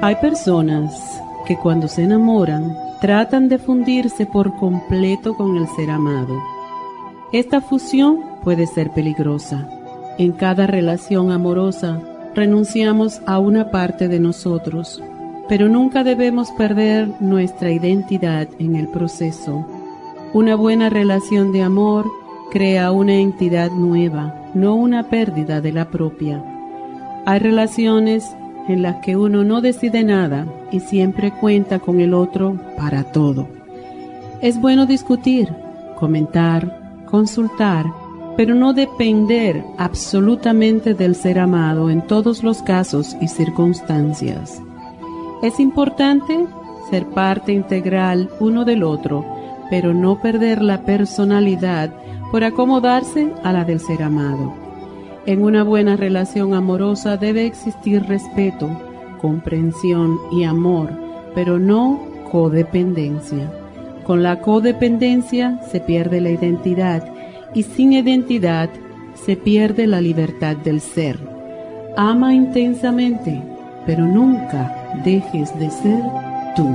Hay personas que cuando se enamoran tratan de fundirse por completo con el ser amado. Esta fusión puede ser peligrosa. En cada relación amorosa renunciamos a una parte de nosotros, pero nunca debemos perder nuestra identidad en el proceso. Una buena relación de amor crea una entidad nueva, no una pérdida de la propia. Hay relaciones en las que uno no decide nada y siempre cuenta con el otro para todo. Es bueno discutir, comentar, consultar, pero no depender absolutamente del ser amado en todos los casos y circunstancias. Es importante ser parte integral uno del otro, pero no perder la personalidad por acomodarse a la del ser amado. En una buena relación amorosa debe existir respeto, comprensión y amor, pero no codependencia. Con la codependencia se pierde la identidad y sin identidad se pierde la libertad del ser. Ama intensamente, pero nunca dejes de ser tú.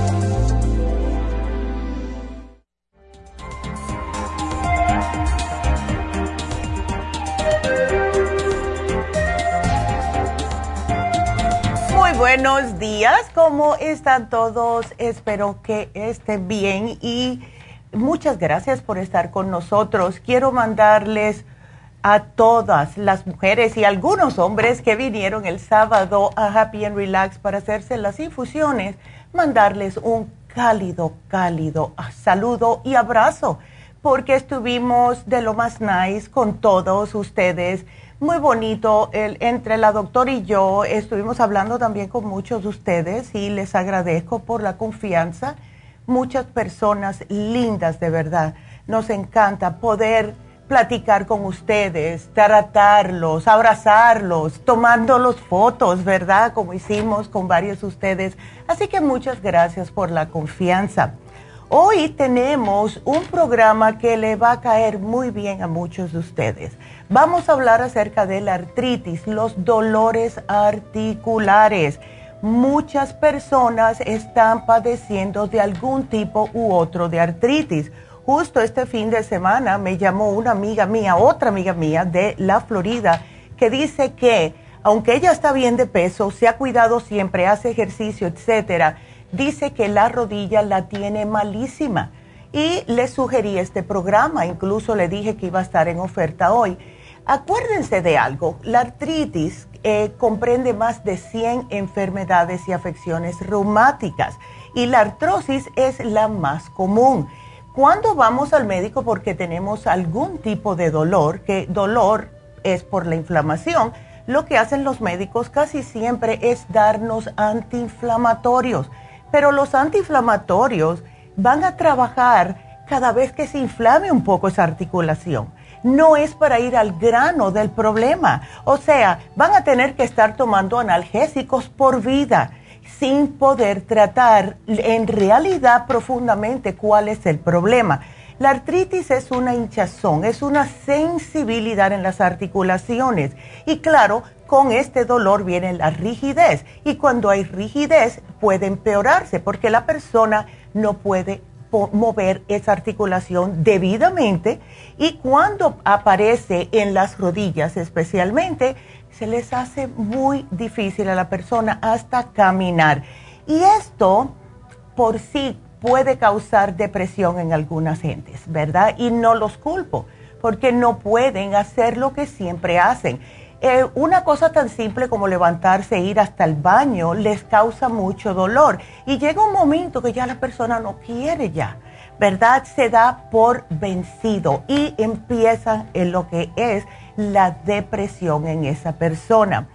Buenos días, ¿cómo están todos? Espero que estén bien y muchas gracias por estar con nosotros. Quiero mandarles a todas las mujeres y algunos hombres que vinieron el sábado a Happy and Relax para hacerse las infusiones, mandarles un cálido, cálido saludo y abrazo, porque estuvimos de lo más nice con todos ustedes. Muy bonito, entre la doctora y yo estuvimos hablando también con muchos de ustedes y les agradezco por la confianza muchas personas lindas de verdad. Nos encanta poder platicar con ustedes, tratarlos, abrazarlos, tomándolos fotos, ¿verdad? Como hicimos con varios de ustedes. Así que muchas gracias por la confianza. Hoy tenemos un programa que le va a caer muy bien a muchos de ustedes. Vamos a hablar acerca de la artritis, los dolores articulares muchas personas están padeciendo de algún tipo u otro de artritis. Justo este fin de semana me llamó una amiga mía, otra amiga mía de la Florida, que dice que aunque ella está bien de peso, se ha cuidado siempre, hace ejercicio, etcétera, dice que la rodilla la tiene malísima. Y le sugerí este programa, incluso le dije que iba a estar en oferta hoy. Acuérdense de algo, la artritis eh, comprende más de 100 enfermedades y afecciones reumáticas y la artrosis es la más común. Cuando vamos al médico porque tenemos algún tipo de dolor, que dolor es por la inflamación, lo que hacen los médicos casi siempre es darnos antiinflamatorios. Pero los antiinflamatorios van a trabajar cada vez que se inflame un poco esa articulación. No es para ir al grano del problema. O sea, van a tener que estar tomando analgésicos por vida sin poder tratar en realidad profundamente cuál es el problema. La artritis es una hinchazón, es una sensibilidad en las articulaciones y claro, con este dolor viene la rigidez y cuando hay rigidez puede empeorarse porque la persona no puede mover esa articulación debidamente y cuando aparece en las rodillas especialmente, se les hace muy difícil a la persona hasta caminar. Y esto por sí puede causar depresión en algunas gentes, ¿verdad? Y no los culpo, porque no pueden hacer lo que siempre hacen. Eh, una cosa tan simple como levantarse e ir hasta el baño les causa mucho dolor. Y llega un momento que ya la persona no quiere ya, ¿verdad? Se da por vencido y empieza en lo que es la depresión en esa persona.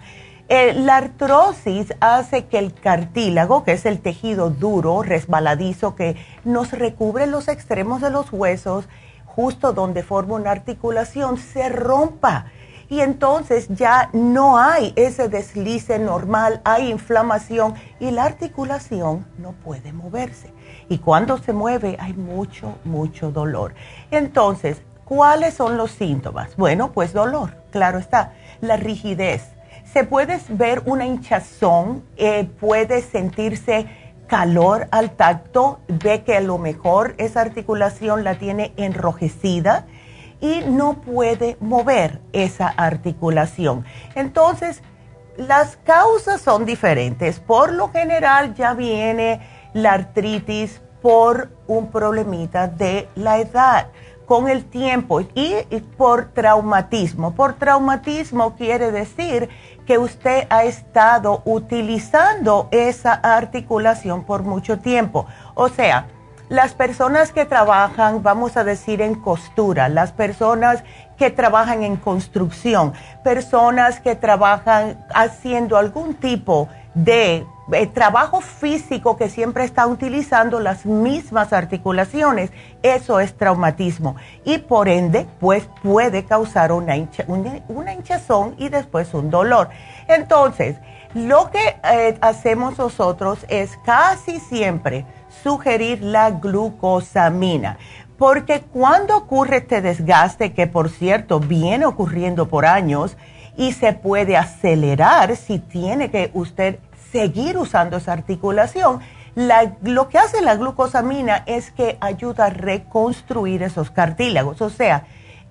Eh, la artrosis hace que el cartílago, que es el tejido duro, resbaladizo, que nos recubre los extremos de los huesos, justo donde forma una articulación, se rompa. Y entonces ya no hay ese deslice normal, hay inflamación y la articulación no puede moverse. Y cuando se mueve hay mucho, mucho dolor. Entonces, ¿Cuáles son los síntomas? Bueno, pues dolor, claro está. La rigidez. Se puede ver una hinchazón, eh, puede sentirse calor al tacto, ve que a lo mejor esa articulación la tiene enrojecida y no puede mover esa articulación. Entonces, las causas son diferentes. Por lo general ya viene la artritis por un problemita de la edad con el tiempo y, por traumatismo. Por traumatismo quiere decir que usted ha estado utilizando esa articulación por mucho tiempo. O sea, las personas que trabajan, vamos a decir, en costura, las personas que trabajan en construcción, personas que trabajan haciendo algún tipo de el trabajo físico que siempre está utilizando las mismas articulaciones, eso es traumatismo y por ende pues puede causar una, una, hinchazón y después un dolor. Entonces, lo que eh, hacemos nosotros es casi siempre sugerir la glucosamina. Porque cuando ocurre este desgaste, que por cierto viene ocurriendo por años y se puede acelerar si tiene que usted seguir usando esa articulación. lo que hace la glucosamina es que ayuda a reconstruir esos cartílagos, o sea,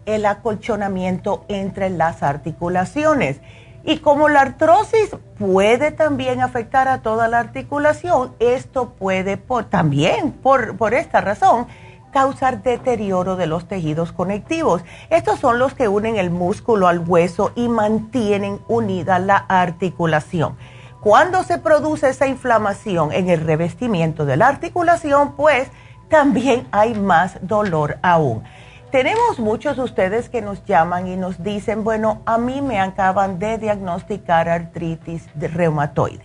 el acolchonamiento entre las articulaciones. Y como la artrosis puede también afectar a toda la articulación, esto puede también, por, por esta razón, causar deterioro de los tejidos conectivos. Estos son los que unen el músculo al hueso y mantienen unida la articulación. Cuando se produce esa inflamación en el revestimiento de la articulación, pues también hay más dolor aún. Tenemos muchos de ustedes que nos llaman y nos dicen, bueno, a mí me acaban de diagnosticar artritis reumatoide.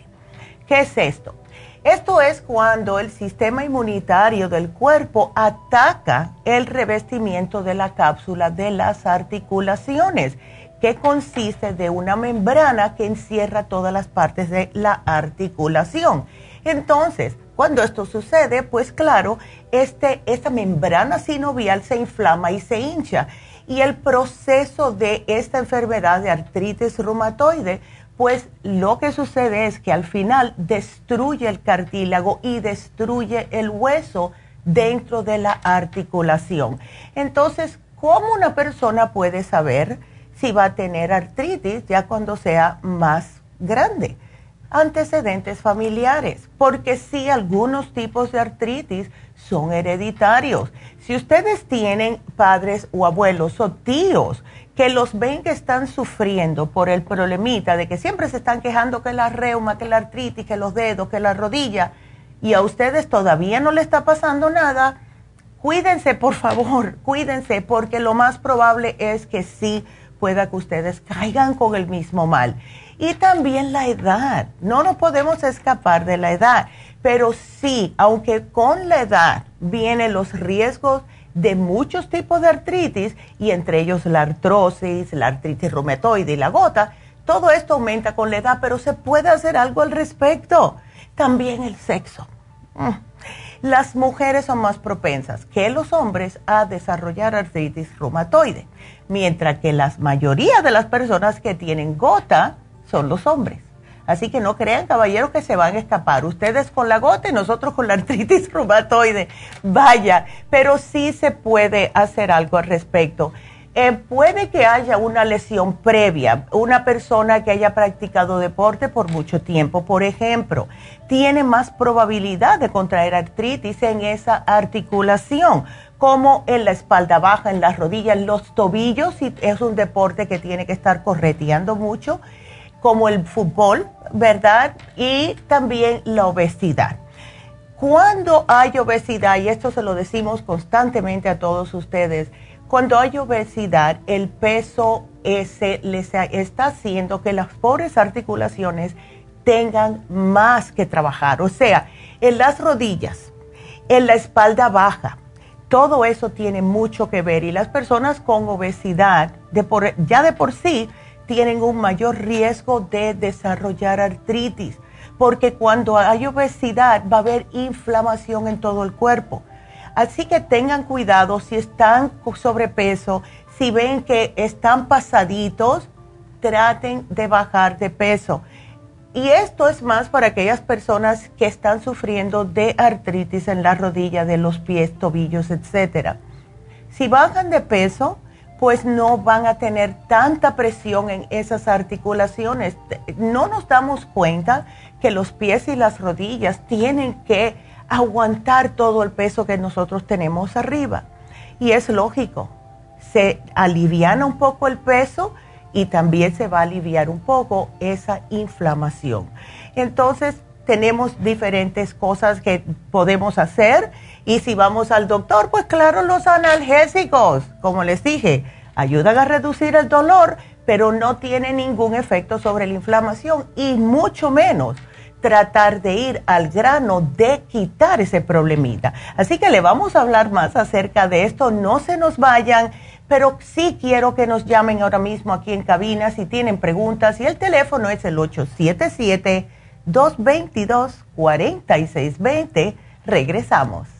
¿Qué es esto? Esto es cuando el sistema inmunitario del cuerpo ataca el revestimiento de la cápsula de las articulaciones que consiste de una membrana que encierra todas las partes de la articulación. Entonces, cuando esto sucede, pues claro, este, esta membrana sinovial se inflama y se hincha. Y el proceso de esta enfermedad de artritis reumatoide, pues lo que sucede es que al final destruye el cartílago y destruye el hueso dentro de la articulación. Entonces, ¿cómo una persona puede saber? si va a tener artritis ya cuando sea más grande. Antecedentes familiares, porque sí, algunos tipos de artritis son hereditarios. Si ustedes tienen padres o abuelos o tíos que los ven que están sufriendo por el problemita de que siempre se están quejando que la reuma, que la artritis, que los dedos, que la rodilla, y a ustedes todavía no le está pasando nada, cuídense, por favor, cuídense, porque lo más probable es que sí pueda que ustedes caigan con el mismo mal. Y también la edad, no nos podemos escapar de la edad, pero sí, aunque con la edad vienen los riesgos de muchos tipos de artritis, y entre ellos la artrosis, la artritis reumatoide y la gota, todo esto aumenta con la edad, pero se puede hacer algo al respecto. También el sexo. Mm. Las mujeres son más propensas que los hombres a desarrollar artritis reumatoide, mientras que la mayoría de las personas que tienen gota son los hombres. Así que no crean, caballeros, que se van a escapar. Ustedes con la gota y nosotros con la artritis reumatoide. Vaya, pero sí se puede hacer algo al respecto. Eh, puede que haya una lesión previa, una persona que haya practicado deporte por mucho tiempo, por ejemplo, tiene más probabilidad de contraer artritis en esa articulación, como en la espalda baja, en las rodillas, en los tobillos, si es un deporte que tiene que estar correteando mucho, como el fútbol, ¿verdad? Y también la obesidad. Cuando hay obesidad, y esto se lo decimos constantemente a todos ustedes, cuando hay obesidad, el peso ese les está haciendo que las pobres articulaciones tengan más que trabajar. O sea, en las rodillas, en la espalda baja, todo eso tiene mucho que ver. Y las personas con obesidad, ya de por sí, tienen un mayor riesgo de desarrollar artritis, porque cuando hay obesidad va a haber inflamación en todo el cuerpo. Así que tengan cuidado si están sobrepeso, si ven que están pasaditos, traten de bajar de peso. Y esto es más para aquellas personas que están sufriendo de artritis en la rodilla, de los pies, tobillos, etc. Si bajan de peso, pues no van a tener tanta presión en esas articulaciones. No nos damos cuenta que los pies y las rodillas tienen que aguantar todo el peso que nosotros tenemos arriba. Y es lógico, se aliviana un poco el peso y también se va a aliviar un poco esa inflamación. Entonces, tenemos diferentes cosas que podemos hacer y si vamos al doctor, pues claro, los analgésicos, como les dije, ayudan a reducir el dolor, pero no tienen ningún efecto sobre la inflamación y mucho menos tratar de ir al grano de quitar ese problemita. Así que le vamos a hablar más acerca de esto. No se nos vayan, pero sí quiero que nos llamen ahora mismo aquí en cabina si tienen preguntas y el teléfono es el 877-222-4620. Regresamos.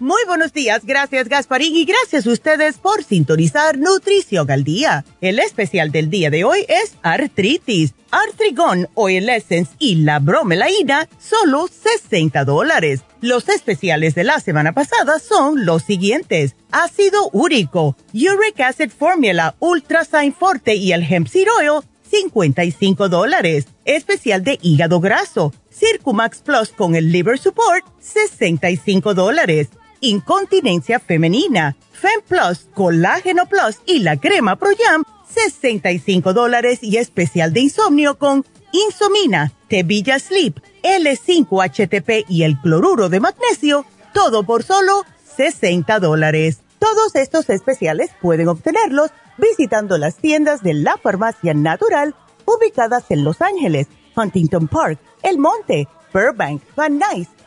Muy buenos días, gracias Gasparín y gracias a ustedes por sintonizar Nutrición al Día. El especial del día de hoy es artritis, artrigón, oil essence y la bromelaína, solo 60 dólares. Los especiales de la semana pasada son los siguientes. Ácido úrico, Uric Acid Formula, Ultra Sign Forte y el Hemp Seed Oil, 55 dólares. Especial de hígado graso, Circumax Plus con el Liver Support, 65 dólares incontinencia femenina, Fem Plus, Colágeno Plus y la crema Pro Jam, 65 dólares y especial de insomnio con Insomina, Tevilla Sleep, L5-HTP y el cloruro de magnesio, todo por solo 60 dólares. Todos estos especiales pueden obtenerlos visitando las tiendas de la Farmacia Natural ubicadas en Los Ángeles, Huntington Park, El Monte, Burbank, Van Nuys,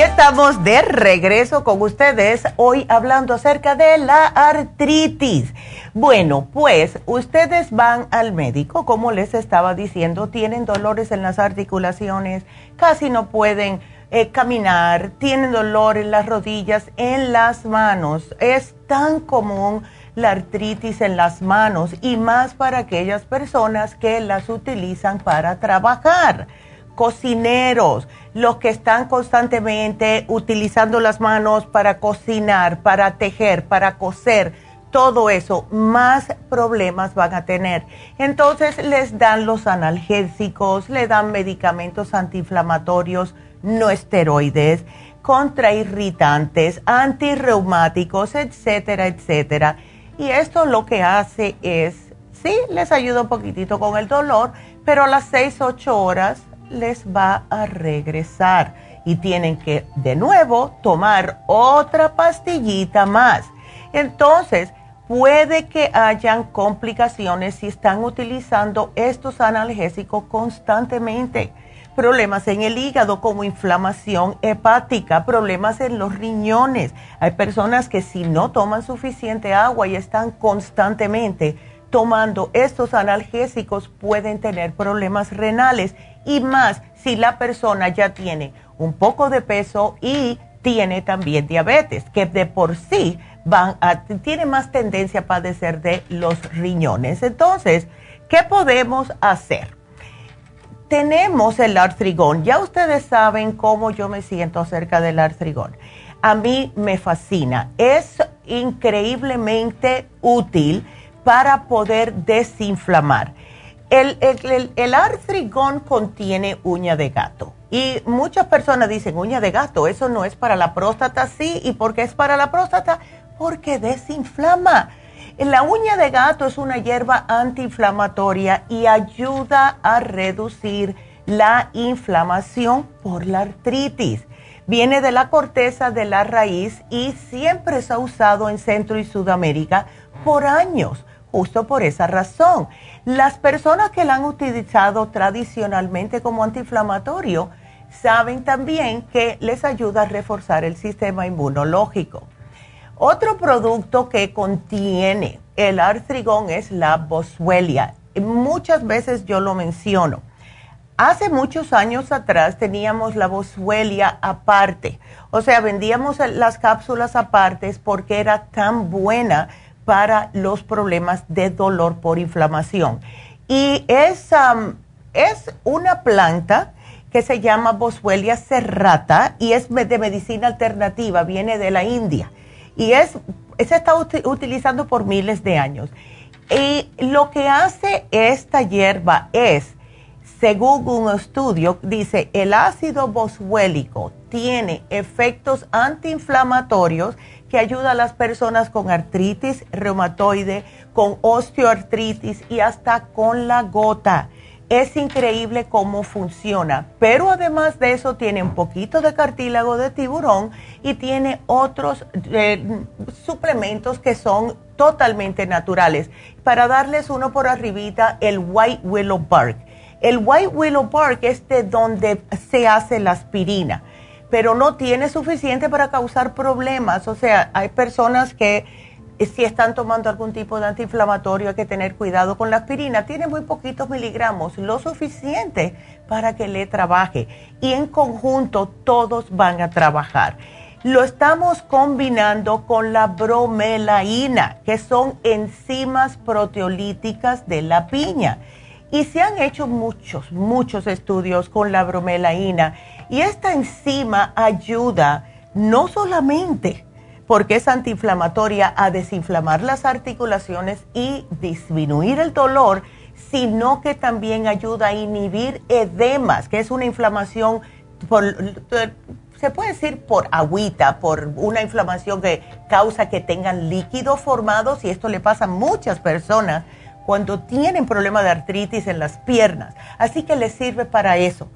Estamos de regreso con ustedes hoy hablando acerca de la artritis. Bueno, pues ustedes van al médico, como les estaba diciendo, tienen dolores en las articulaciones, casi no pueden eh, caminar, tienen dolor en las rodillas, en las manos. Es tan común la artritis en las manos y más para aquellas personas que las utilizan para trabajar. Cocineros, los que están constantemente utilizando las manos para cocinar, para tejer, para coser, todo eso, más problemas van a tener. Entonces les dan los analgésicos, le dan medicamentos antiinflamatorios no esteroides, contrairritantes, antirreumáticos, etcétera, etcétera. Y esto lo que hace es, sí, les ayuda un poquitito con el dolor, pero a las 6, 8 horas les va a regresar y tienen que de nuevo tomar otra pastillita más. Entonces, puede que hayan complicaciones si están utilizando estos analgésicos constantemente problemas en el hígado como inflamación hepática, problemas en los riñones. Hay personas que si no toman suficiente agua y están constantemente tomando estos analgésicos pueden tener problemas renales y más si la persona ya tiene un poco de peso y tiene también diabetes, que de por sí tiene más tendencia a padecer de los riñones. Entonces, ¿qué podemos hacer? tenemos el artrigón. Ya ustedes saben cómo yo me siento acerca del artrigón. A mí me fascina. Es increíblemente útil para poder desinflamar. El, artrigón contiene uña de gato. Y muchas personas dicen, uña de gato, eso no es para la próstata, sí. ¿Y por qué es para la próstata? Porque desinflama. La uña de gato es una hierba antiinflamatoria y ayuda a reducir la inflamación por la artritis. Viene de la corteza de la raíz y siempre se ha usado en Centro y Sudamérica por años, justo por esa razón. Las personas que la han utilizado tradicionalmente como antiinflamatorio saben también que les ayuda a reforzar el sistema inmunológico. Otro producto que contiene el artrigón es la boswellia. Muchas veces yo lo menciono. Hace muchos años atrás teníamos la boswellia aparte. O sea, vendíamos las cápsulas apartes porque era tan buena para los problemas de dolor por inflamación. Y es, es una planta que se llama Boswellia serrata y es de medicina alternativa, viene de la India y es, se está utilizando por miles de años. Y lo que hace esta hierba es, según un estudio, dice, el ácido boswélico tiene efectos antiinflamatorios que ayuda a las personas con artritis reumatoide, con osteoartritis y hasta con la gota. Es increíble cómo funciona, pero además de eso tiene un poquito de cartílago de tiburón y tiene otros eh, suplementos que son totalmente naturales. Para darles uno por arribita, el White Willow Bark. El White Willow Bark es de donde se hace la aspirina, pero no tiene suficiente para causar problemas. O sea, hay personas que si están tomando algún tipo de antiinflamatorio hay que tener cuidado con la aspirina. Tiene muy poquitos miligramos, lo suficiente para que le trabaje. Y en conjunto todos van a trabajar. Lo estamos combinando con la bromelaína, que son enzimas proteolíticas de la piña. Y se han hecho muchos, muchos estudios con la bromelaína. Y esta enzima ayuda no solamente porque es antiinflamatoria a desinflamar las articulaciones y disminuir el dolor, sino que también ayuda a inhibir edemas, que es una inflamación por, se puede decir por agüita, por una inflamación que causa que tengan líquidos formados y esto le pasa a muchas personas cuando tienen problemas de artritis en las piernas. Así que les sirve para eso.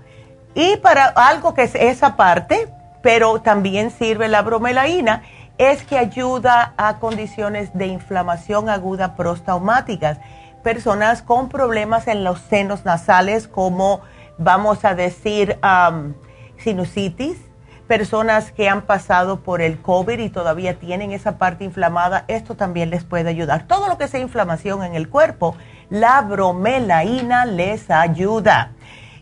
Y para algo que es esa parte, pero también sirve la bromelaína, es que ayuda a condiciones de inflamación aguda prostaumáticas. Personas con problemas en los senos nasales como vamos a decir sinusitis, personas que han pasado por el COVID y todavía tienen esa parte inflamada, esto también les puede ayudar. Todo lo que sea inflamación en el cuerpo, la bromelaína les ayuda.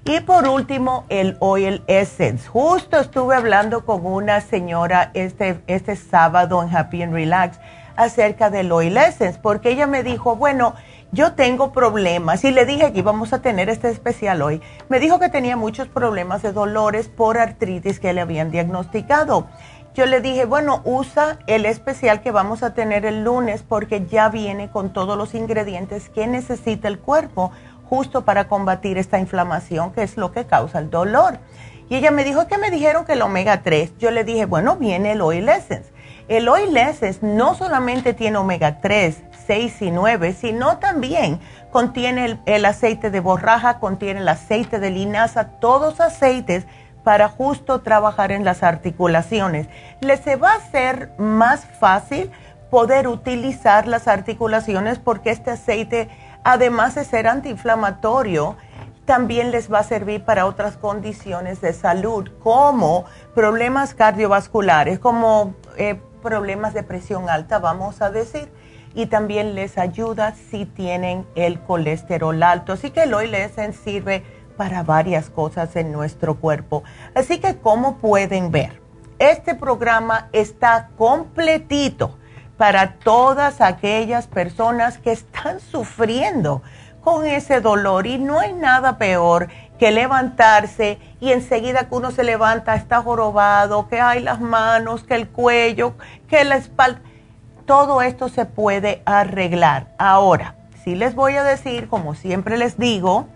Y por último, el Oil Essence. Justo estuve hablando con una señora este, este sábado en Happy and Relax acerca del Oil Essence, porque ella me dijo, bueno, yo tengo problemas y le dije que íbamos a tener este especial hoy. Me dijo que tenía muchos problemas de dolores por artritis que le habían diagnosticado. Yo le dije, bueno, usa el especial que vamos a tener el lunes porque ya viene con todos los ingredientes que necesita el cuerpo justo para combatir esta inflamación que es lo que causa el dolor. Y ella me dijo que me dijeron que el omega 3. Yo le dije, bueno, viene el Oil Essence. El Oil Essence no solamente tiene omega 3, 6 y 9, sino también contiene el, aceite de borraja, contiene el aceite de linaza, todos aceites para justo trabajar en las articulaciones. Les va a ser más fácil poder utilizar las articulaciones porque este aceite, además de ser antiinflamatorio, también les va a servir para otras condiciones de salud, como problemas cardiovasculares, como eh, problemas de presión alta, vamos a decir y también les ayuda si tienen el colesterol alto. Así que el Oil Essence sirve para varias cosas en nuestro cuerpo. Así que como pueden ver, este programa está completito para todas aquellas personas que están sufriendo con ese dolor y no hay nada peor que levantarse y enseguida que uno se levanta está jorobado, que hay las manos, que el cuello, que la espalda todo esto se puede arreglar. Ahora, sí les voy a decir, como siempre les digo,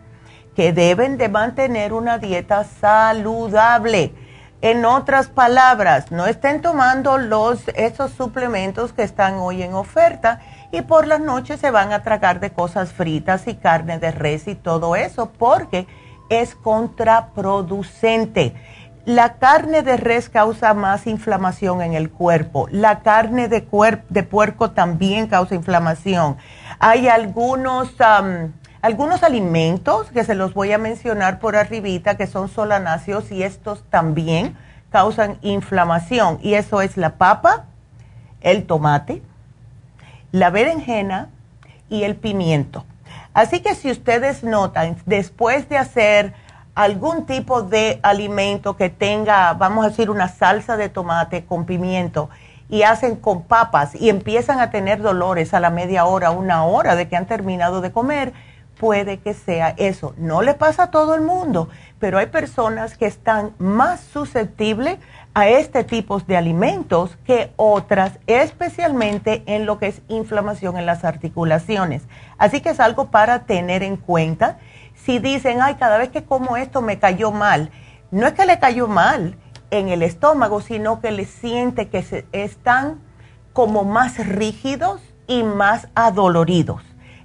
que deben de mantener una dieta saludable. En otras palabras, no estén tomando los, esos suplementos que están hoy en oferta y por las noches se van a tragar de cosas fritas y carne de res y todo eso porque es contraproducente la carne de res causa más inflamación en el cuerpo. La carne de, de puerco también causa inflamación. Hay algunos, algunos alimentos que se los voy a mencionar por arribita que son solanáceos y estos también causan inflamación. Y eso es la papa, el tomate, la berenjena y el pimiento. Así que si ustedes notan, después de hacer algún tipo de alimento que tenga, vamos a decir, una salsa de tomate con pimiento y hacen con papas y empiezan a tener dolores a la media hora, una hora de que han terminado de comer, puede que sea eso. No le pasa a todo el mundo, pero hay personas que están más susceptibles a este tipo de alimentos que otras, especialmente en lo que es inflamación en las articulaciones. Así que es algo para tener en cuenta si dicen, ay, cada vez que como esto me cayó mal, no es que le cayó mal en el estómago, sino que le siente que se, están como más rígidos y más adoloridos.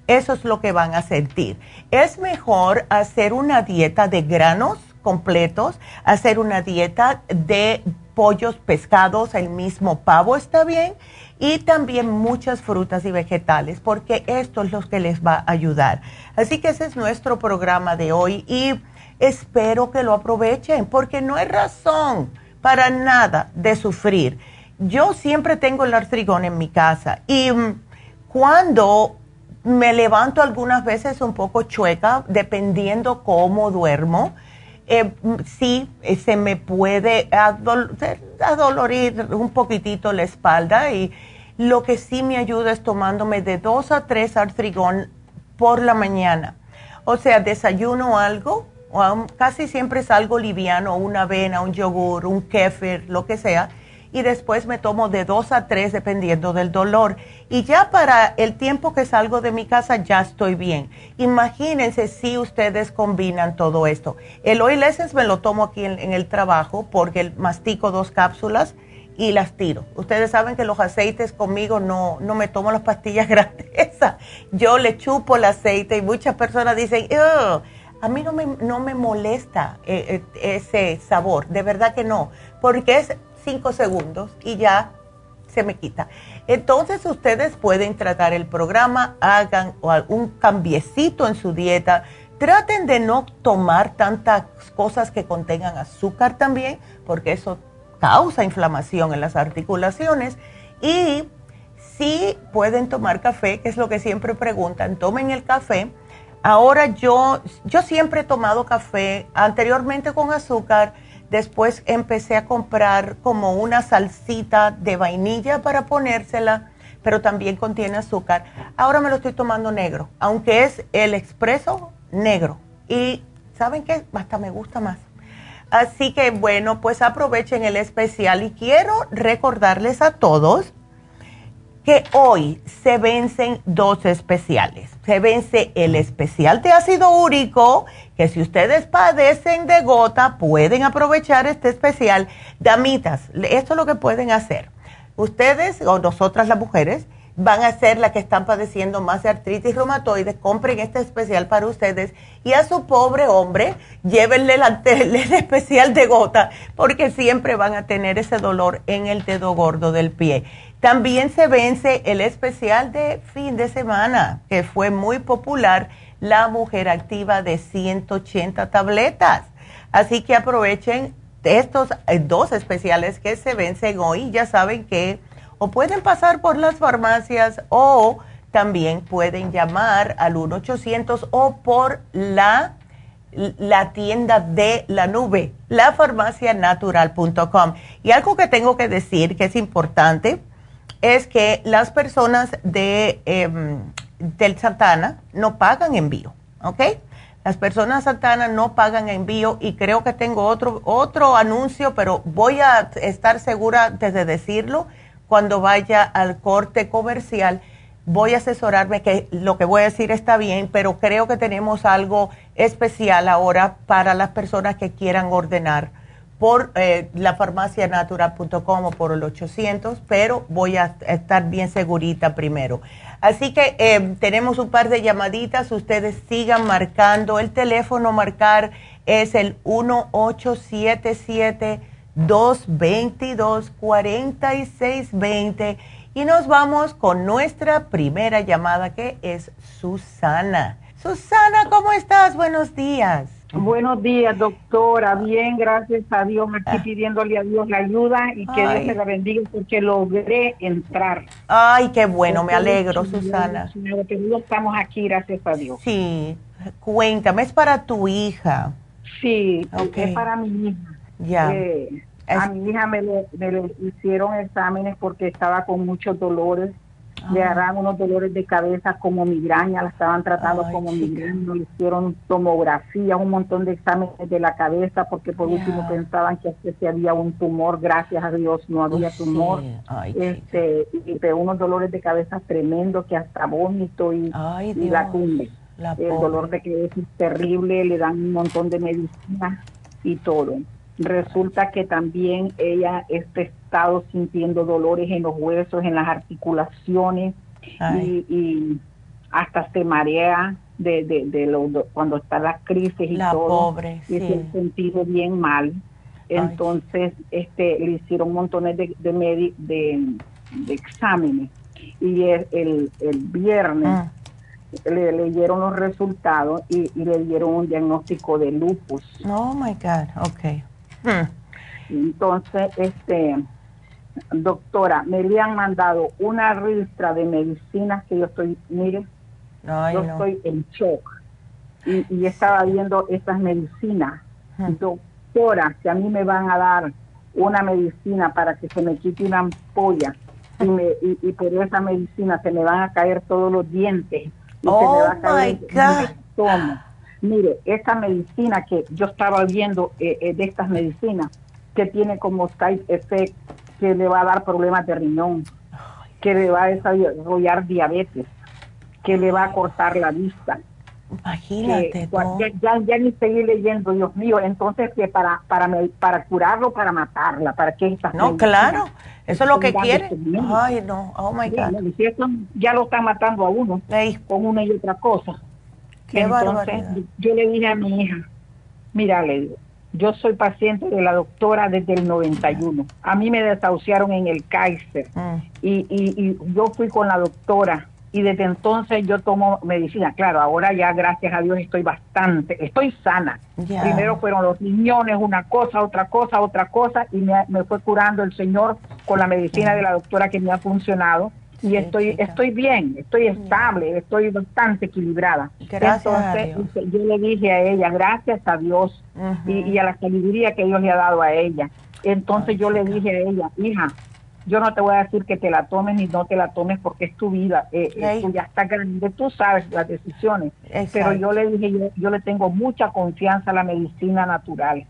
Eso es lo que van a sentir. Es mejor hacer una dieta de granos completos, hacer una dieta de pollos, pescados, el mismo pavo está bien, y también muchas frutas y vegetales, porque esto es lo que les va a ayudar. Así que ese es nuestro programa de hoy y espero que lo aprovechen, porque no hay razón para nada de sufrir. Yo siempre tengo el artrigón en mi casa y mm, cuando me levanto algunas veces un poco chueca, dependiendo cómo duermo, eh, sí eh, se me puede adolorir un poquitito la espalda y lo que sí me ayuda es tomándome de dos a tres artrigón por la mañana. O sea, desayuno algo, casi siempre es algo liviano, una avena, un yogur, un kéfir, lo que sea, y después me tomo de dos a tres dependiendo del dolor. Y ya para el tiempo que salgo de mi casa ya estoy bien. Imagínense si ustedes combinan todo esto. El Oil Essence me lo tomo aquí en, el trabajo porque mastico dos cápsulas y las tiro. Ustedes saben que los aceites conmigo no, no me tomo las pastillas grandes. Yo le chupo el aceite y muchas personas dicen, a mí no me, no me molesta eh, eh, ese sabor, de verdad que no, porque es cinco segundos y ya se me quita. Entonces ustedes pueden tratar el programa, hagan un cambiecito en su dieta, traten de no tomar tantas cosas que contengan azúcar también, porque eso causa inflamación en las articulaciones. Y si pueden tomar café, que es lo que siempre preguntan, tomen el café Ahora yo, yo siempre he tomado café, anteriormente con azúcar, después empecé a comprar como una salsita de vainilla para ponérsela, pero también contiene azúcar. Ahora me lo estoy tomando negro, aunque es el expreso negro. Y ¿saben qué? Hasta me gusta más. Así que bueno, pues aprovechen el especial y quiero recordarles a todos que hoy se vencen dos especiales. Se vence el especial de ácido úrico, que si ustedes padecen de gota, pueden aprovechar este especial. Damitas, esto es lo que pueden hacer. Ustedes o nosotras las mujeres van a ser las que están padeciendo más de artritis reumatoide, compren este especial para ustedes y a su pobre hombre llévenle el, especial de gota porque siempre van a tener ese dolor en el dedo gordo del pie. También se vence el especial de fin de semana, que fue muy popular, la mujer activa de 180 tabletas. Así que aprovechen estos eh, dos especiales que se vencen hoy. Ya saben que o pueden pasar por las farmacias o también pueden llamar al 1-800 o por la, la tienda de la nube, lafarmacianatural.com. Y algo que tengo que decir que es importante es que las personas de, em, del Santana no pagan envío, ¿ok? Las personas Santana no pagan envío y creo que tengo otro, otro anuncio, pero voy a estar segura de decirlo cuando vaya al corte comercial. Voy a asesorarme que lo que voy a decir está bien, pero creo que tenemos algo especial ahora para las personas que quieran ordenar por eh, la farmacianatural.com o por el 800, pero voy a estar bien segurita primero. Así que eh, tenemos un par de llamaditas, ustedes sigan marcando. El teléfono marcar es el 1877-222-4620 y nos vamos con nuestra primera llamada que es Susana. Susana, ¿cómo estás? Buenos días. Buenos días, doctora. Bien, gracias a Dios. Me estoy ah. pidiéndole a Dios la ayuda y que Dios me la bendiga porque logré entrar. Ay, qué bueno, me alegro, Susana. estamos aquí, gracias a Dios. Sí, cuéntame, es para tu hija. Sí, es para mi hija. Ya. Eh, a mi hija me le hicieron exámenes porque estaba con muchos dolores le agarraron unos dolores de cabeza como migraña, la estaban tratando como migraña, le hicieron tomografía, un montón de exámenes de la cabeza porque por último pensaban que si había un tumor, gracias a Dios no había tumor, este y de unos dolores de cabeza tremendos que hasta vómito y, la cumbre. El dolor de cabeza es terrible, le dan un montón de medicina y todo resulta que también ella está estado sintiendo dolores en los huesos, en las articulaciones y, hasta se marea de, de, cuando está la crisis y todo. y se ha sentido bien mal. Entonces, este, le hicieron montones de, de, de, exámenes y el, el, viernes ah. le leyeron los resultados y, y, le dieron un diagnóstico de lupus. Oh my God, ok. Hmm. Entonces, este, doctora, me le han mandado una ristra de medicinas que yo estoy, mire, yo estoy en shock. Y, estaba viendo esas medicinas. Doctora, que a mí me van a dar una medicina para que se me quite una ampolla y, me, y, por esa medicina se me van a caer todos los dientes y se me oh va a caer el Mire, esta medicina que yo estaba viendo eh, eh, de estas medicinas, que tiene como side effect que le va a dar problemas de riñón, que le va a desarrollar diabetes, que le va a cortar la vista. Imagínate. ya, ya, ni seguir leyendo, Dios mío. Entonces, que para, para, para curarlo, para matarla, para que No, claro. Eso es lo que quiere. Ay, no. Oh my God. Ya lo están matando a uno con una y otra cosa. Qué Entonces, yo le dije a mi hija, mira, le digo, yo soy paciente de la doctora desde el 91. A mí me desahuciaron en el Kaiser mm. y, y, yo fui con la doctora y desde entonces yo tomo medicina. Claro, ahora ya gracias a Dios estoy bastante, estoy sana. Primero fueron los riñones, una cosa, otra cosa, otra cosa y me, me fue curando el Señor con la medicina de la doctora que me ha funcionado y estoy estoy bien, estoy estable, estoy bastante equilibrada. Entonces yo le dije a ella, gracias a Dios y, a la sabiduría que Dios le ha dado a ella. Entonces yo le dije a ella, hija, yo no te voy a decir que te la tomes ni no te la tomes porque es tu vida, eh, eh ya está grande, tú sabes las decisiones. Pero yo le dije, yo, yo le tengo mucha confianza a la medicina natural.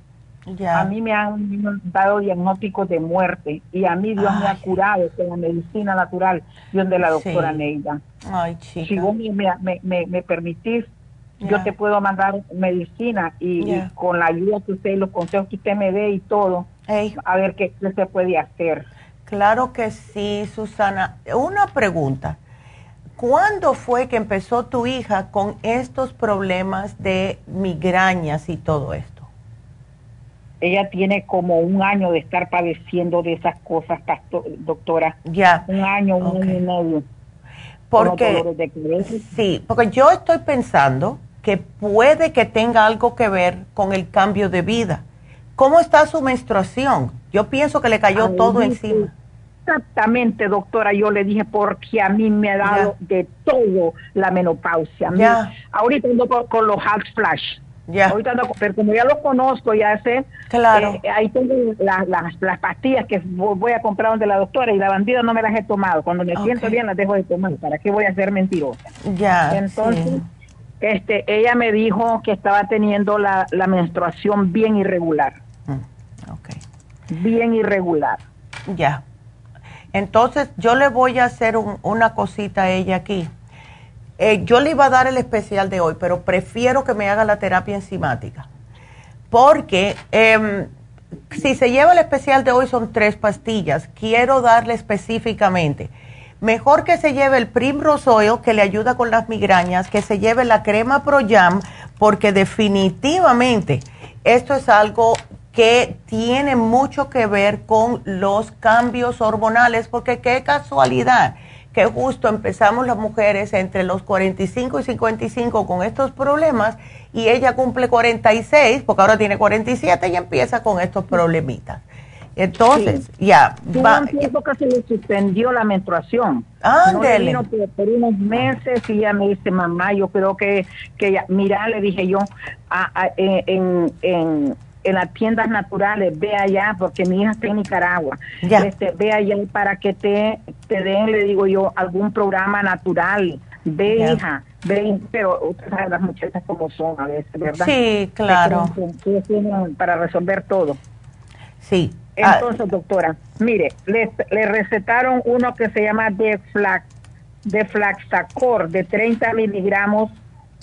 A mí me han dado diagnósticos de muerte y a mí Dios me ha curado con la medicina natural, Dios de la doctora Neida. Ay, chica. Si vos me, me, me, permitís, yo te puedo mandar medicina y, con la ayuda que usted, los consejos que usted me dé y todo, a ver qué, qué se puede hacer. Claro que sí, Susana. Una pregunta. ¿Cuándo fue que empezó tu hija con estos problemas de migrañas y todo esto? Ella tiene como un año de estar padeciendo de esas cosas, doctora. Ya. Un año, un año y medio. Porque, sí, porque yo estoy pensando que puede que tenga algo que ver con el cambio de vida. ¿Cómo está su menstruación? Yo pienso que le cayó todo encima. Exactamente, doctora, yo le dije porque a mí me ha dado de todo la menopausia. Ya. Ahorita ando con los hot flash ya. Ahorita pero como ya los conozco, ya sé. Claro. Eh, ahí tengo las pastillas que voy a comprar donde la doctora y la bandida no me las he tomado. Cuando me siento bien las dejo de tomar. ¿Para qué voy a ser mentirosa? Ya. Entonces, este, ella me dijo que estaba teniendo la, menstruación bien irregular. Mm. Bien irregular. Ya. Entonces, yo le voy a hacer una cosita a ella aquí eh, yo le iba a dar el especial de hoy, pero prefiero que me haga la terapia enzimática. Porque em, si se lleva el especial de hoy son tres pastillas. Quiero darle específicamente. Mejor que se lleve el Primrose Oil, que le ayuda con las migrañas, que se lleve la crema Pro Jam, porque definitivamente esto es algo que tiene mucho que ver con los cambios hormonales, porque qué casualidad que justo empezamos las mujeres entre los 45 y 55 con estos problemas y ella cumple 46, porque ahora tiene 47 y empieza con estos problemitas. Entonces, ya. va, un tiempo que se le suspendió la menstruación. Ándele. No por, unos meses y ella me dice, mamá, yo creo que, que mira, le dije yo, a, en, en en las tiendas naturales, ve allá, porque mi hija está en Nicaragua, este, ve allá para que te, te den, le digo yo, algún programa natural, ve hija, ve, pero usted sabe las muchachas como son a veces, ¿verdad? Sí, claro. para resolver todo. Sí. Entonces, doctora, mire, le, le recetaron uno que se llama Deflax, Deflaxacor de 30 miligramos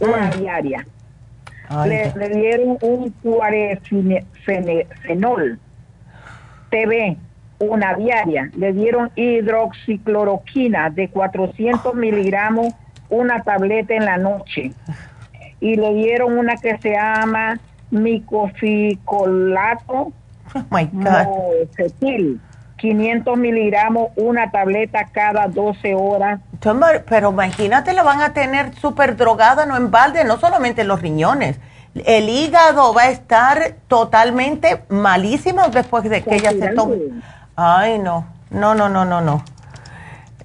una mm. diaria le, dieron un cuarefenol TB, una diaria. Le dieron hidroxicloroquina de 400 miligramos, una tableta en la noche. Y le dieron una que se llama micoficolato oh my God. 500 miligramos, una tableta cada 12 horas. Pero imagínate, la van a tener súper drogada, no en balde, no solamente los riñones. El hígado va a estar totalmente malísimo después de que ella se tome. Ay, no, no, no, no, no, no.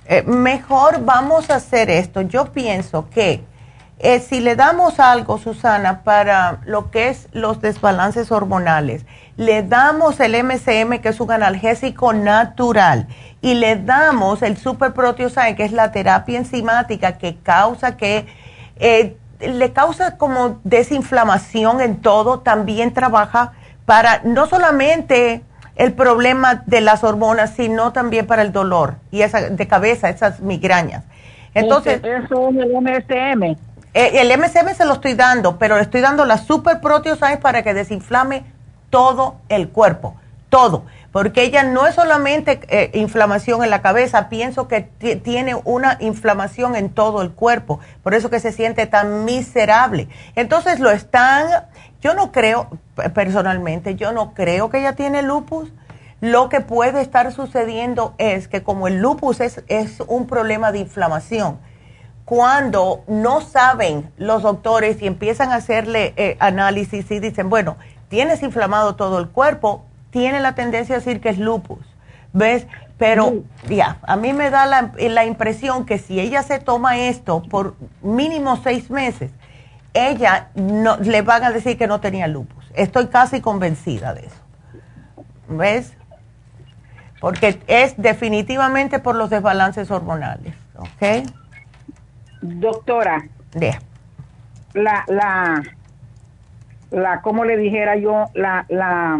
Eh, mejor vamos a hacer esto. Yo pienso que eh, si le damos algo, Susana, para lo que es los desbalances hormonales, le damos el MCM, que es un analgésico natural, y le damos el Super Proteosine, que es la terapia enzimática que causa que, eh, le causa como desinflamación en todo, también trabaja para no solamente el problema de las hormonas, sino también para el dolor y esa de cabeza, esas migrañas. Entonces, eso es el MSM. Eh, el MSM se lo estoy dando, pero le estoy dando la Super Proteoscience para que desinflame todo el cuerpo, todo. Porque ella no es solamente eh, inflamación en la cabeza, pienso que tiene una inflamación en todo el cuerpo, por eso que se siente tan miserable. Entonces lo están, yo no creo, personalmente, yo no creo que ella tiene lupus. Lo que puede estar sucediendo es que como el lupus es, es un problema de inflamación, cuando no saben los doctores y empiezan a hacerle eh, análisis y dicen, bueno, tienes inflamado todo el cuerpo, tiene la tendencia a decir que es lupus. ¿Ves? Pero ya, a mí me da la, la, impresión que si ella se toma esto por mínimo seis meses, ella no, le van a decir que no tenía lupus. Estoy casi convencida de eso. ¿Ves? Porque es definitivamente por los desbalances hormonales. ¿Ok? Doctora, la, la, la, como le dijera yo, la, la,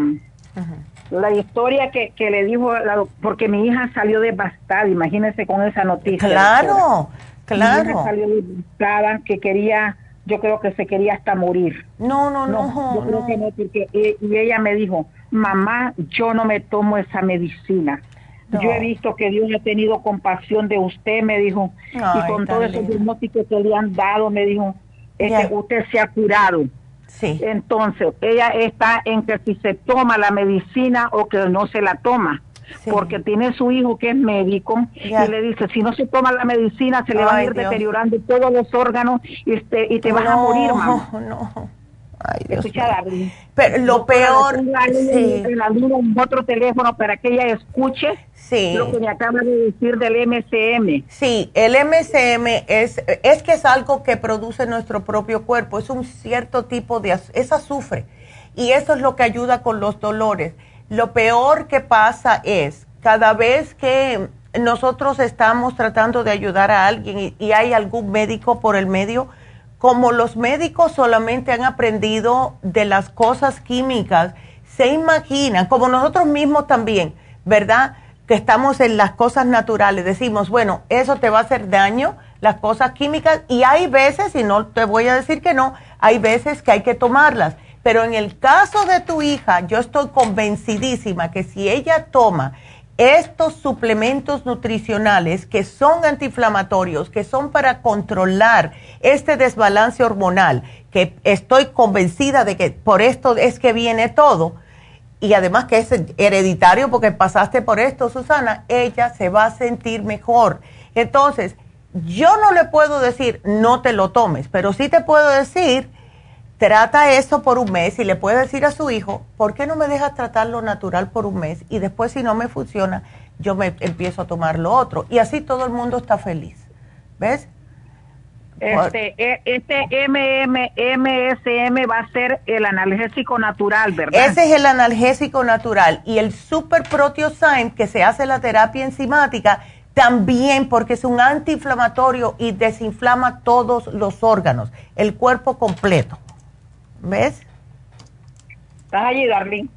la historia que, que le dijo, la, porque mi hija salió devastada, imagínese con esa noticia. Claro, claro. Mi hija salió devastada, que quería, yo creo que se quería hasta morir. No, no, no. yo creo que no, porque, y, y ella me dijo, mamá, yo no me tomo esa medicina yo he visto que Dios ha tenido compasión de usted, me dijo, y con todos esos diagnósticos que le han dado, me dijo, es que usted se ha curado. Sí. Entonces, ella está en que si se toma la medicina o que no se la toma. Porque tiene su hijo que es médico y le dice, si no se toma la medicina, se le van a ir deteriorando todos los órganos y, este, y te vas a morir, mamá. No, Ay, Dios Pero lo peor, sí. en otro teléfono para que ella escuche sí. lo que me acaba de decir del MCM. Sí, el MCM es, es que es algo que produce nuestro propio cuerpo, es un cierto tipo de, es azufre y eso es lo que ayuda con los dolores. Lo peor que pasa es cada vez que nosotros estamos tratando de ayudar a alguien y hay algún médico por el medio, como los médicos solamente han aprendido de las cosas químicas, se imaginan, como nosotros mismos también, ¿verdad? Que estamos en las cosas naturales, decimos, bueno, eso te va a hacer daño, las cosas químicas, y hay veces, y no te voy a decir que no, hay veces que hay que tomarlas. Pero en el caso de tu hija, yo estoy convencidísima que si ella toma estos suplementos nutricionales que son antiinflamatorios, que son para controlar este desbalance hormonal, que estoy convencida de que por esto es que viene todo, y además que es hereditario porque pasaste por esto, Susana, ella se va a sentir mejor. Entonces, yo no le puedo decir no te lo tomes, pero sí te puedo decir trata esto por un mes y le puede decir a su hijo, ¿por qué no me dejas tratar lo natural por un mes? Y después si no me funciona, yo me empiezo a tomar lo otro. Y así todo el mundo está feliz. ¿Ves? Este, e, este MM, MSM va a ser el analgésico natural, ¿verdad? Ese es el analgésico natural. Y el Super Proteosyme, que se hace la terapia enzimática, también porque es un antiinflamatorio y desinflama todos los órganos, el cuerpo completo. ¿Ves? ¿Estás allí, Darlene?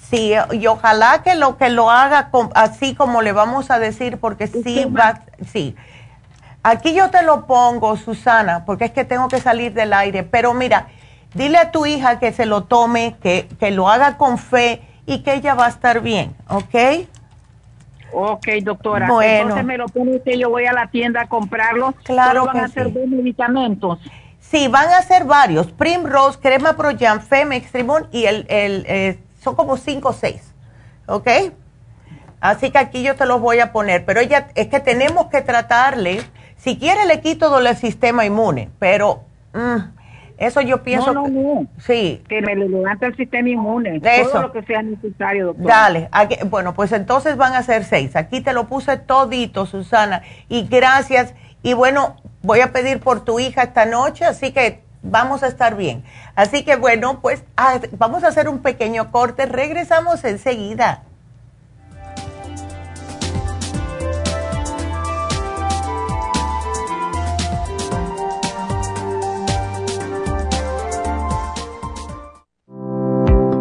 Sí, y ojalá que lo que lo haga así como le vamos a decir, porque sí va, sí. Aquí yo te lo pongo, Susana, porque es que tengo que salir del aire. Pero mira, dile a tu hija que se lo tome, que, que lo haga con fe y que ella va a estar bien, ¿ok? Ok, doctora. Bueno. Entonces me lo pone que yo voy a la tienda a comprarlo. Claro van a ser dos medicamentos. Sí, van a ser varios. Primrose, Crema Pro Jam, Femex, y el, el eh, son como cinco o seis. ¿Ok? Así que aquí yo te los voy a poner. Pero ella, es que tenemos que tratarle. Si quiere, le quito todo el sistema inmune. Pero mm, eso yo pienso. No, no, no. Sí. Que me levante el sistema inmune. Eso. Todo lo que sea necesario, doctor. Dale. bueno, pues entonces van a ser seis. Aquí te lo puse todito, Susana. Y gracias. Y bueno, voy a pedir por tu hija esta noche, así que vamos a estar bien. Así que bueno, pues ah, vamos a hacer un pequeño corte, regresamos enseguida.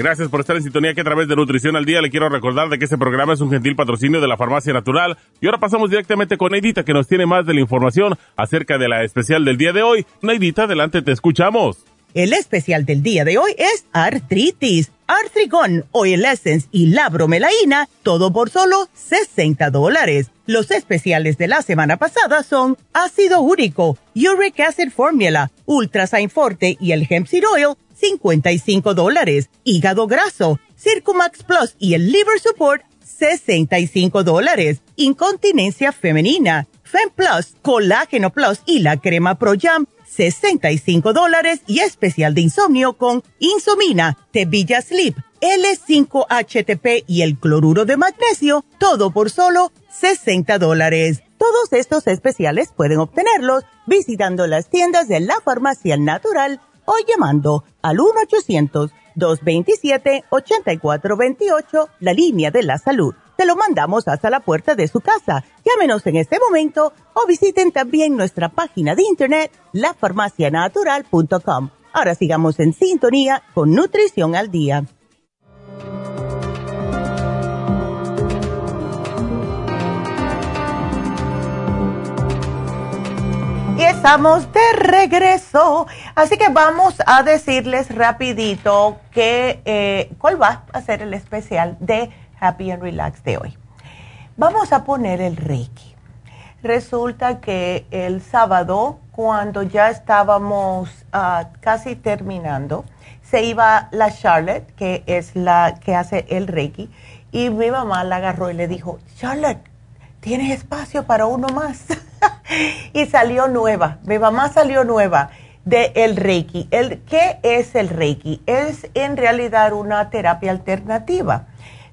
Gracias por estar en sintonía que a través de Nutrición al Día le quiero recordar de que este programa es un gentil patrocinio de la Farmacia Natural. Y ahora pasamos directamente con Neidita que nos tiene más de la información acerca de la especial del día de hoy. Neidita, adelante, te escuchamos. El especial del día de hoy es artritis, artrigón, oil essence y la bromelaína, todo por solo 60 dólares. Los especiales de la semana pasada son ácido úrico, uric acid formula, ultrasign forte y el hemp seed oil, 55 dólares. Hígado graso, Circumax Plus y el Liver Support, 65 dólares. Incontinencia femenina, Fem Plus, Colágeno Plus y la crema Pro Jam, 65 dólares. Y especial de insomnio con Insomina, Tevilla Sleep, L5HTP y el cloruro de magnesio, todo por solo 60 dólares. Todos estos especiales pueden obtenerlos visitando las tiendas de la farmacia natural o llamando al 1-800-227-8428, la línea de la salud. Te lo mandamos hasta la puerta de su casa. Llámenos en este momento o visiten también nuestra página de internet, lafarmacianatural.com. Ahora sigamos en sintonía con Nutrición al Día. Y estamos de regreso. Así que vamos a decirles rapidito que, eh, cuál va a ser el especial de Happy and Relax de hoy. Vamos a poner el Reiki. Resulta que el sábado, cuando ya estábamos ah, casi terminando, se iba la Charlotte, que es la que hace el Reiki, y mi mamá la agarró y le dijo, Charlotte, ¿tienes espacio para uno más? y salió nueva, mi mamá salió nueva de el Reiki. El, ¿Qué es el Reiki? Es en realidad una terapia alternativa.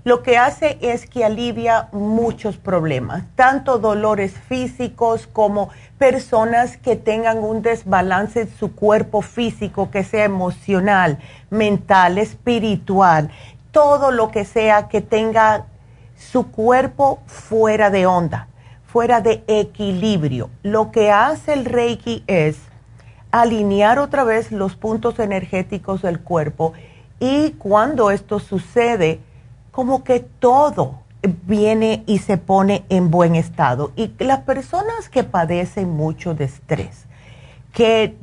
Lo que hace es que alivia muchos problemas, tanto dolores físicos como personas que tengan un desbalance en su cuerpo físico, que sea emocional, mental, espiritual, todo lo que sea que tenga su cuerpo fuera de onda fuera de equilibrio. Lo que hace el Reiki es alinear otra vez los puntos energéticos del cuerpo y cuando esto sucede, como que todo viene y se pone en buen estado. Y las personas que padecen mucho de estrés, que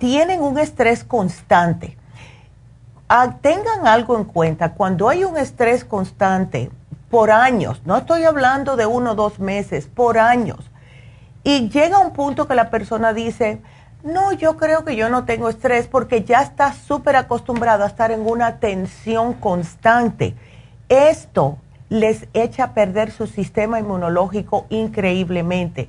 tienen un estrés constante, ah, tengan algo en cuenta, cuando hay un estrés constante, por años, no estoy hablando de uno o dos meses, por años. Y llega un punto que la persona dice, no, yo creo que yo no tengo estrés porque ya está súper acostumbrado a estar en una tensión constante. Esto les echa a perder su sistema inmunológico increíblemente.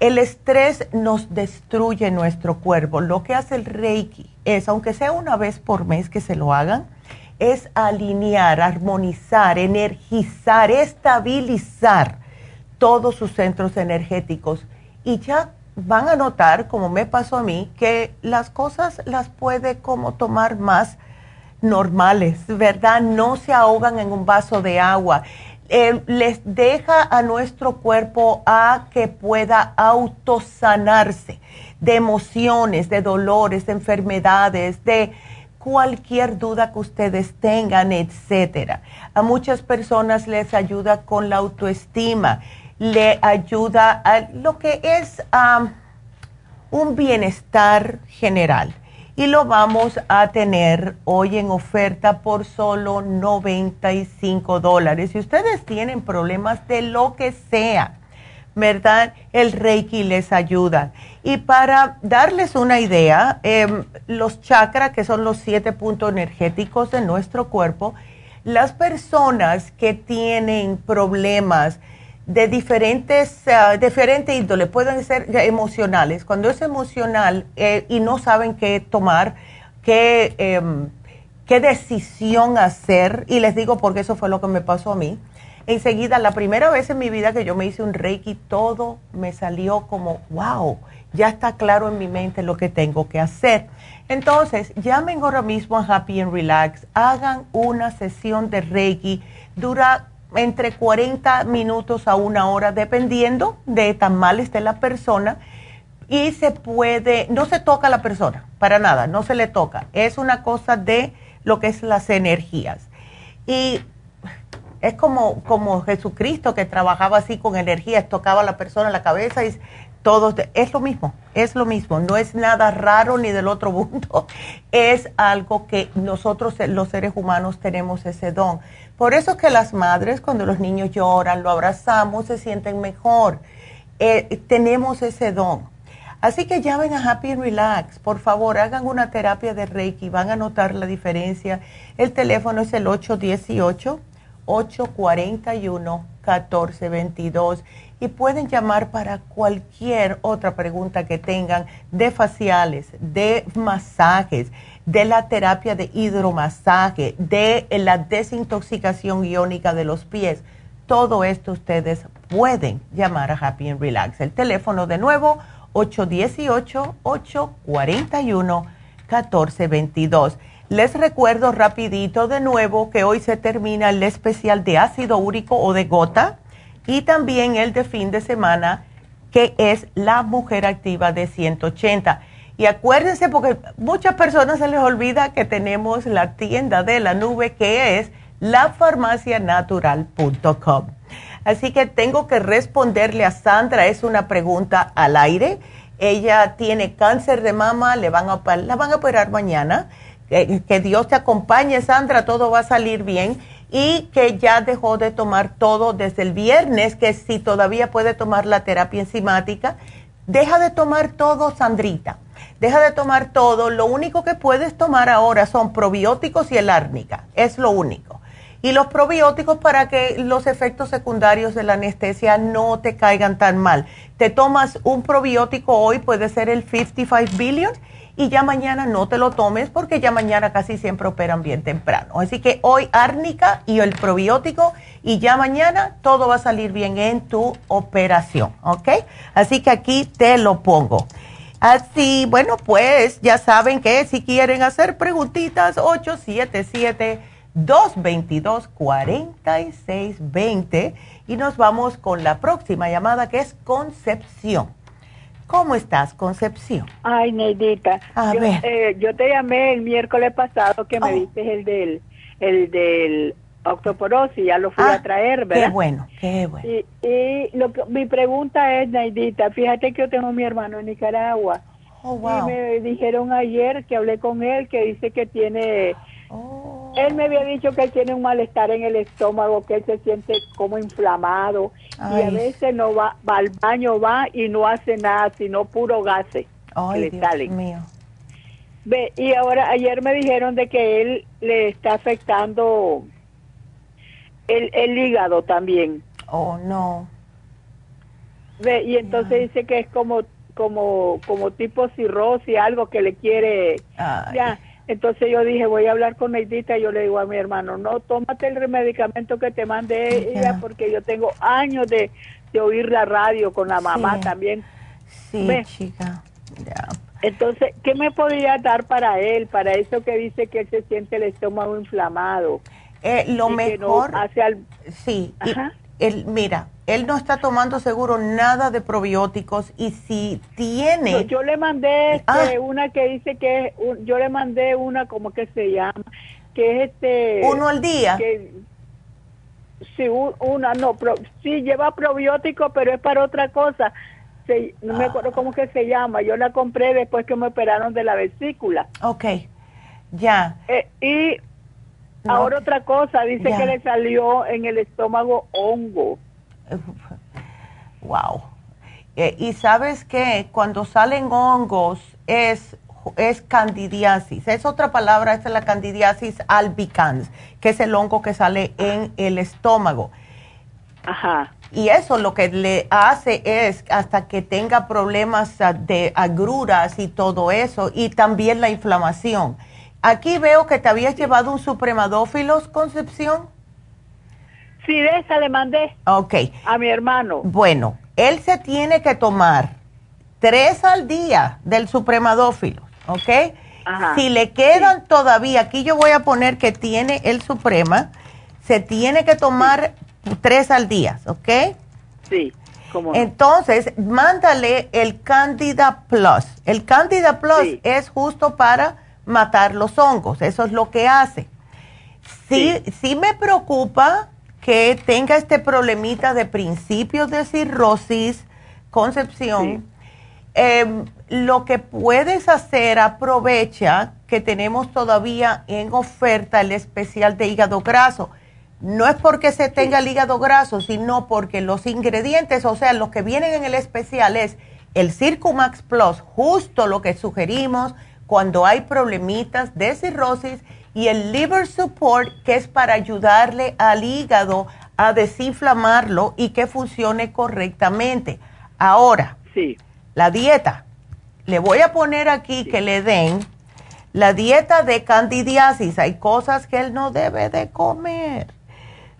El estrés nos destruye nuestro cuerpo. Lo que hace el Reiki es, aunque sea una vez por mes que se lo hagan, es alinear, armonizar, energizar, estabilizar todos sus centros energéticos. Y ya van a notar, como me pasó a mí, que las cosas las puede como tomar más normales, ¿verdad? No se ahogan en un vaso de agua. Eh, les deja a nuestro cuerpo a que pueda autosanarse de emociones, de dolores, de enfermedades, de cualquier duda que ustedes tengan, etcétera. A muchas personas les ayuda con la autoestima, le ayuda a lo que es un bienestar general. Y lo vamos a tener hoy en oferta por solo 95 dólares. Si ustedes tienen problemas de lo que sea, ¿verdad? El Reiki les ayuda. Y para darles una idea, em, los chakras, que son los siete puntos energéticos de nuestro cuerpo, las personas que tienen problemas de diferentes, uh, diferente índole, pueden ser emocionales. Cuando es emocional eh, y no saben qué tomar, qué, em, qué decisión hacer, y les digo porque eso fue lo que me pasó a mí, enseguida, la primera vez en mi vida que yo me hice un Reiki, todo me salió como, wow, ya está claro en mi mente lo que tengo que hacer. Entonces, llamen ahora mismo a Happy and Relax, hagan una sesión de Reiki, dura entre 40 minutos a una hora, dependiendo de tan mal esté la persona. Y se puede, no se toca a la persona, para nada, no se le toca. Es una cosa de lo que es las energías. Y es como, como Jesucristo que trabajaba así con energías, tocaba a la persona en la cabeza y todos, es lo mismo, es lo mismo, no es nada raro ni del otro mundo, es algo que nosotros los seres humanos tenemos ese don. Por eso que las madres cuando los niños lloran, lo abrazamos, se sienten mejor, eh, tenemos ese don. Así que llamen a Happy Relax, por favor, hagan una terapia de Reiki, van a notar la diferencia. El teléfono es el 818 841 1422 y pueden llamar para cualquier otra pregunta que tengan de faciales, de masajes, de la terapia de hidromasaje, de la desintoxicación iónica de los pies. Todo esto ustedes pueden llamar a Happy and Relax. El teléfono de nuevo 818-841-1422. Les recuerdo rapidito de nuevo que hoy se termina el especial de ácido úrico o de gota y también el de fin de semana, que es la mujer activa de 180. Y acuérdense, porque muchas personas se les olvida que tenemos la tienda de la nube, que es lafarmacianatural.com. Así que tengo que responderle a Sandra, es una pregunta al aire. Ella tiene cáncer de mama, le van a, la van a operar mañana. que Dios te acompañe, Sandra, todo va a salir bien y que ya dejó de tomar todo desde el viernes, que si todavía puede tomar la terapia enzimática, deja de tomar todo, Sandrita. Deja de tomar todo. Lo único que puedes tomar ahora son probióticos y el árnica. Es lo único. Y los probióticos para que los efectos secundarios de la anestesia no te caigan tan mal. Te tomas un probiótico hoy, puede ser el 55 billion y ya mañana no te lo tomes porque ya mañana casi siempre operan bien temprano. Así que hoy árnica y el probiótico y ya mañana todo va a salir bien en tu operación, ¿ok? Así que aquí te lo pongo. Así, bueno, pues ya saben que si quieren hacer preguntitas, 877-222-4620 y nos vamos con la próxima llamada que es Concepción. ¿Cómo estás, Concepción? Ay, Neidita. A yo, ver. eh, yo te llamé el miércoles pasado que me Oh. diste el del, el del octoporosis, ya lo fui Ah, a traer, ¿verdad? Qué bueno, qué bueno. Y, y lo que, mi pregunta es, Neidita, fíjate que yo tengo a mi hermano en Nicaragua. Oh, Y wow. me dijeron ayer que hablé con él que dice que tiene... Oh. Él me había dicho que él tiene un malestar en el estómago, que él se siente como inflamado y a veces no va, va al baño, va y no hace nada, sino puro gases que Ay, le Dios salen. mío. Ve, y ahora ayer me dijeron de que él le está afectando el, el hígado también. Oh, no. Ve, y entonces dice que es como como como tipo cirrosis, algo que le quiere Ay. ya. Entonces yo dije, voy a hablar con Neidita y yo le digo a mi hermano, no, tómate el medicamento que te mandé ella porque yo tengo años de, de oír la radio con la mamá Sí. también. Sí, Ve. chica. Entonces, ¿qué me podría dar para él? Para eso que dice que él se siente el estómago inflamado. Eh, lo y que no mejor, hace al- sí. y él, mira, él no está tomando seguro nada de probióticos y si tiene... No, yo le mandé este, Ah. una que dice que es un- yo le mandé una como que se llama que es este uno al día. que sí un- una no pro- sí lleva probiótico pero es para otra cosa Se- no me acuerdo cómo que se llama yo la compré después que me operaron de la vesícula Ok, ya. Eh, y No. ahora otra cosa dice Ya. que le salió en el estómago hongo Wow. Eh, y sabes que cuando salen hongos es, es candidiasis. Es otra palabra, esta es la candidiasis albicans, que es el hongo que sale en el estómago. ajá Y eso lo que le hace es hasta que tenga problemas ah, de agruras y todo eso, y también la inflamación. Aquí veo que te habías llevado un supremadófilos, Concepción. Sí, de esa le mandé. Ok. A mi hermano. Bueno, él se tiene que tomar tres al día del supremadófilo, ¿ok? Ajá. Si le quedan todavía, aquí yo voy a poner que tiene el suprema, se tiene que tomar tres al día, ¿ok? Sí, como Entonces, mándale el Candida Plus. El Candida Plus Sí. es justo para matar los hongos, eso es lo que hace. Sí, sí me preocupa que tenga este problemita de principios de cirrosis, concepción. Em, lo que puedes hacer, aprovecha que tenemos todavía en oferta el especial de hígado graso. No es porque se tenga el hígado graso, sino porque los ingredientes, o sea, los que vienen en el especial es el Circumax Plus, justo lo que sugerimos cuando hay problemitas de cirrosis, y el Liver Support, que es para ayudarle al hígado a desinflamarlo y que funcione correctamente. Ahora, Sí. la dieta. Le voy a poner aquí que le den la dieta de candidiasis. Hay cosas que él no debe de comer.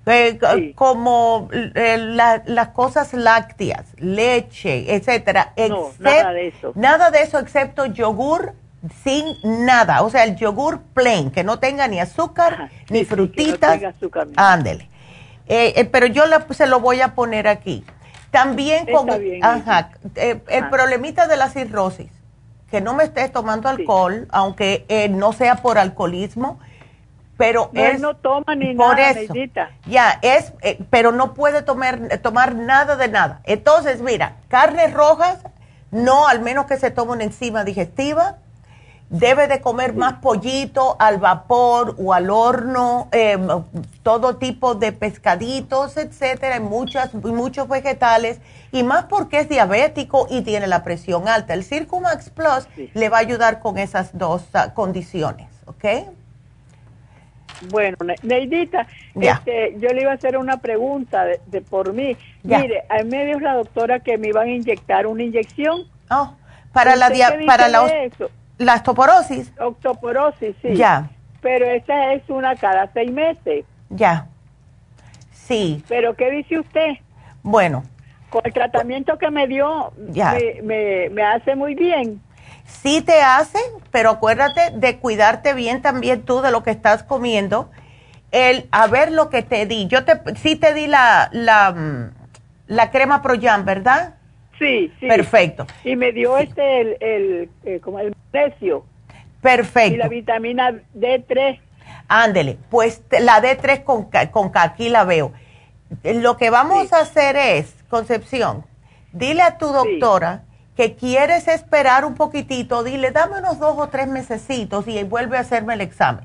Eh, Sí. Como eh, la- las cosas lácteas, leche, etcétera. No, nada de eso. Nada de eso excepto yogur sin nada. O sea, el yogur plain, que no tenga ni azúcar, Ajá, ni sí, sí, no frutitas. Ándele. Eh, eh, pero yo la- se lo voy a poner aquí. También con bien, ajá, eh, el Ajá. problemita de la cirrosis, que no me estés tomando alcohol, aunque eh, no sea por alcoholismo, pero No, es él no toma ni por nada, eso. Ya, es, eh, pero no puede tomar, tomar nada de nada. Entonces, mira, carnes rojas, no, al menos que se tome una enzima digestiva. Debe de comer más pollito al vapor o al horno, eh, todo tipo de pescaditos, etcétera, y muchas, muchos vegetales, y más porque es diabético y tiene la presión alta. El Circumax Plus Sí. le va a ayudar con esas dos ah, condiciones, ¿ok? Bueno, Ne- Neidita, este, yo le iba a hacer una pregunta de, de por mí. Ya. Mire, a me dijo la doctora que me iban a inyectar una inyección. Oh, para la, ¿Usted dia- qué dice para la? La osteoporosis, Octoporosis, sí. Ya. Pero esa es una cada seis meses. ya. Sí, Pero ¿qué dice usted? bueno, Con el tratamiento que me dio, Ya. me, me, me hace muy bien. sí te hace, pero acuérdate de cuidarte bien también tú de lo que estás comiendo. El, a ver lo que te di. Yo te, sí te di la, la, mm, la crema Proyam, ¿verdad? Sí, sí. Perfecto, Y me dio este, el, el, eh, como el magnesio y la perfecto. vitamina D3. Ándele, pues la D3 con, con aquí la veo. Lo que vamos Sí. a hacer es, Concepción, dile a tu doctora que quieres esperar un poquitito, dile, dame unos dos o tres mesecitos y vuelve a hacerme el examen.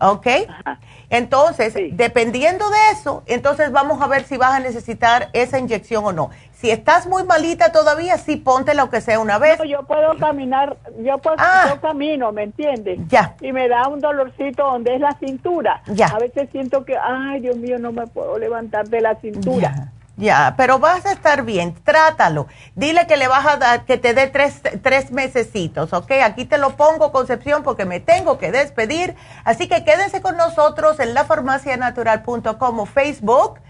¿Ok? Ajá. Entonces, Sí. dependiendo de eso, entonces vamos a ver si vas a necesitar esa inyección o no. Si estás muy malita todavía, sí ponte lo que sea una vez. No, yo puedo caminar, yo, puedo, Ah. yo camino, ¿me entiendes? Ya. Y me da un dolorcito donde es la cintura. Ya. A veces siento que, ay, Dios mío, no me puedo levantar de la cintura. Ya, ya, pero vas a estar bien, trátalo. Dile que le vas a dar, que te dé tres, tres mesecitos, ¿ok? Aquí te lo pongo, Concepción, porque me tengo que despedir. Así que quédense con nosotros en lafarmacianatural.com o Facebook,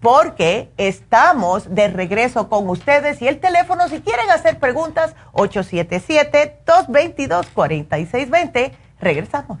porque estamos de regreso con ustedes. Y el teléfono, si quieren hacer preguntas, 877-222-4620. Regresamos.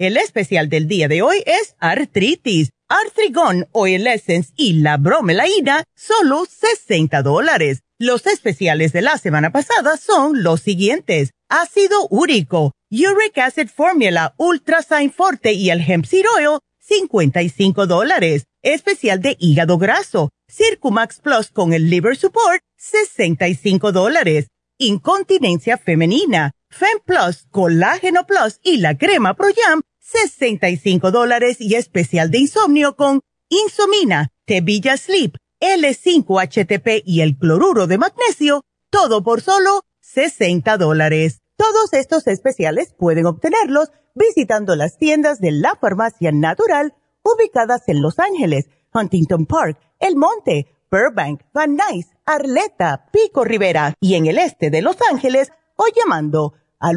El especial del día de hoy es artritis, artrigón, oil essence y la bromelaína, solo 60 dólares. Los especiales de la semana pasada son los siguientes ácido úrico, uric acid formula, ultra forte y el hemp seed oil, 55 dólares. Especial de hígado graso, Circumax Plus con el liver support, 65 dólares. Incontinencia femenina, Fem Plus, colágeno plus y la crema Pro Jam, 65 dólares y especial de insomnio con Insomina, Tevilla Sleep, L5-HTP y el cloruro de magnesio, todo por solo 60 dólares. Todos estos especiales pueden obtenerlos visitando las tiendas de la farmacia natural ubicadas en Los Ángeles, Huntington Park, El Monte, Burbank, Van Nuys, Arleta, Pico Rivera y en el este de Los Ángeles o llamando al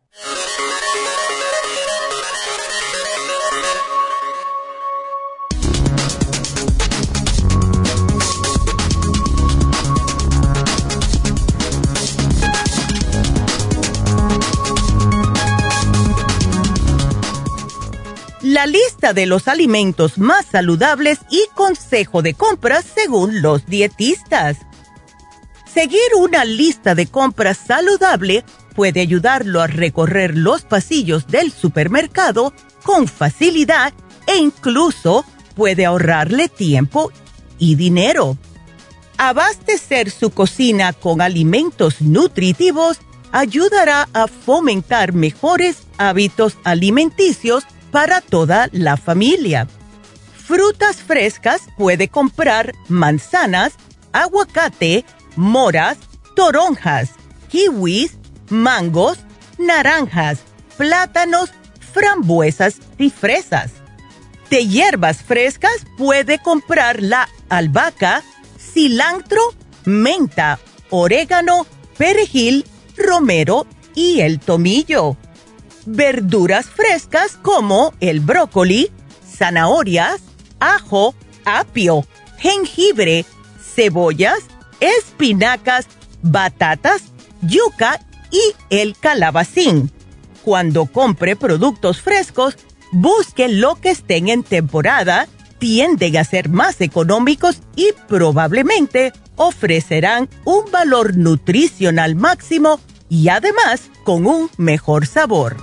La lista de los alimentos más saludables y consejo de compras según los dietistas. Seguir una lista de compras saludable puede ayudarlo a recorrer los pasillos del supermercado con facilidad e incluso puede ahorrarle tiempo y dinero. Abastecer su cocina con alimentos nutritivos ayudará a fomentar mejores hábitos alimenticios para toda la familia. Frutas frescas puede comprar manzanas, aguacate, moras, toronjas, kiwis, mangos, naranjas, plátanos, frambuesas y fresas. De hierbas frescas puede comprar la albahaca, cilantro, menta, orégano, perejil, romero y el tomillo. Verduras frescas como el brócoli, zanahorias, ajo, apio, jengibre, cebollas, espinacas, batatas, yuca y el calabacín. Cuando compre productos frescos, busque lo que estén en temporada, tienden a ser más económicos y probablemente ofrecerán un valor nutricional máximo y además con un mejor sabor.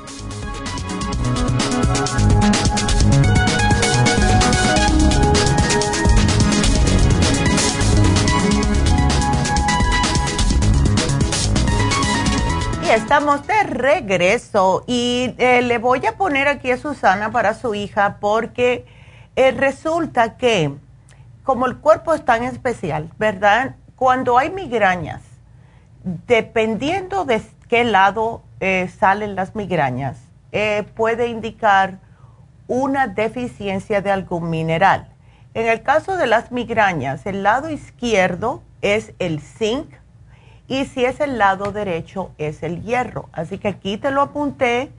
estamos de regreso y eh, le voy a poner aquí a Susana para su hija porque eh, resulta que como el cuerpo es tan especial, ¿verdad? Cuando hay migrañas, dependiendo de qué lado eh, salen las migrañas, puede indicar una deficiencia de algún mineral. En el caso de las migrañas, el lado izquierdo es el zinc, y si es el lado derecho es el hierro. Así que aquí te lo apunté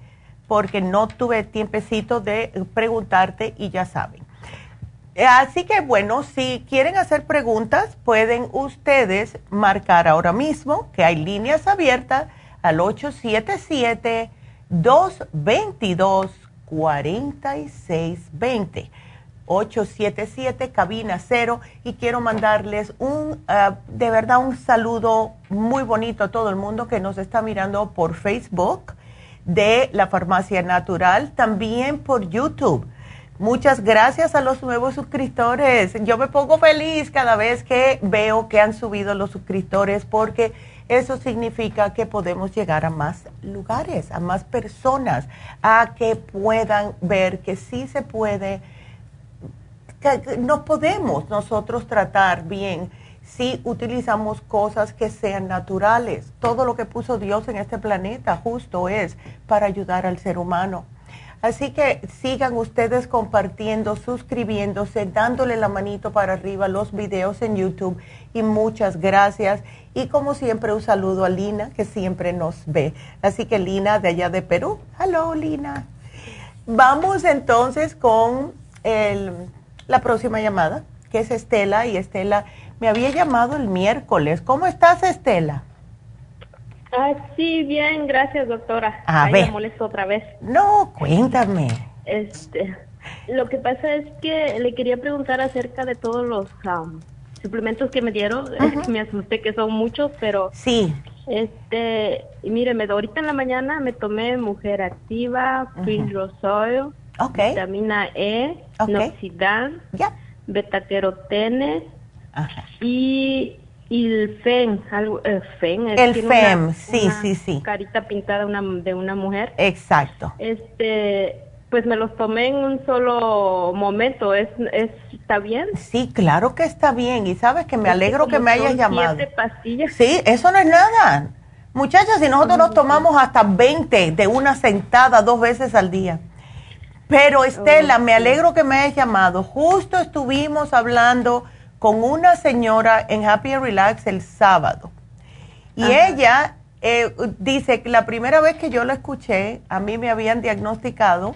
porque no tuve tiempecito de preguntarte y ya saben. Así que bueno, si quieren hacer preguntas, pueden ustedes marcar ahora mismo que hay líneas abiertas al 877-222-4620. 877 cabina cero y quiero mandarles un ah, de verdad un saludo muy bonito a todo el mundo que nos está mirando por Facebook de la farmacia natural también por YouTube Muchas gracias a los nuevos suscriptores. Yo me pongo feliz cada vez que veo que han subido los suscriptores porque eso significa que podemos llegar a más lugares, a más personas, a que puedan ver que sí se puede, que no podemos nosotros tratar bien si utilizamos cosas que sean naturales. Todo lo que puso Dios en este planeta justo es para ayudar al ser humano. Así que sigan ustedes compartiendo, suscribiéndose, dándole la manito para arriba los videos en YouTube y muchas gracias. Y como siempre un saludo a Lina que siempre nos ve. Así que Lina de allá de Perú. Hello Lina. Vamos entonces con la próxima llamada, que es Estela. Y Estela me había llamado el miércoles. ¿Cómo estás Estela? Ah, sí, bien, gracias, doctora. A ver. Me molesto otra vez. No, cuéntame. Este, lo que pasa es que le quería preguntar acerca de todos los suplementos que me dieron. me asusté que son muchos, pero. Sí. Este, y mire, me, ahorita en la mañana me tomé Mujer Activa, Green Rosoil, vitamina E, okay. Noxidan, beta carotene y y el FEM, algo, el FEM. el FEM, sí, sí, sí. Carita pintada una, de una mujer. Exacto. Este, pues me los tomé en un solo momento. ¿Es, es, ¿Está bien? Sí, claro que está bien. Y sabes que me alegro que me hayas llamado. Siete pastillas. Sí, eso no es nada. Muchachas, si nosotros nos tomamos hasta 20 de una sentada dos veces al día. Pero Estela, me alegro que me hayas llamado. Justo estuvimos hablando con una señora en Happy and Relax el sábado. Y ella eh, dice que la primera vez que yo la escuché, a mí me habían diagnosticado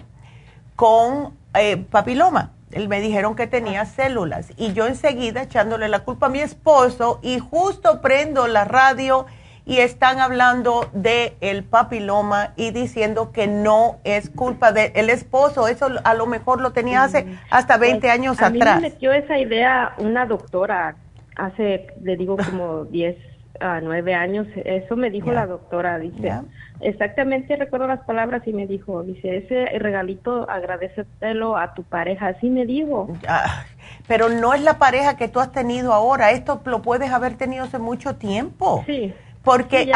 con eh, papiloma. Me dijeron que tenía células y yo enseguida echándole la culpa a mi esposo y justo prendo la radio y están hablando de el papiloma y diciendo que no es culpa del esposo, eso a lo mejor lo tenía hace hasta 20 pues, años a atrás. Mí me metió esa idea una doctora hace, le digo, como 10 a 9 años, eso me dijo la doctora, dice, exactamente recuerdo las palabras y me dijo, dice, ese regalito agradecetelo a tu pareja, así me dijo. pero no es la pareja que tú has tenido ahora, esto lo puedes haber tenido hace mucho tiempo. Sí. Porque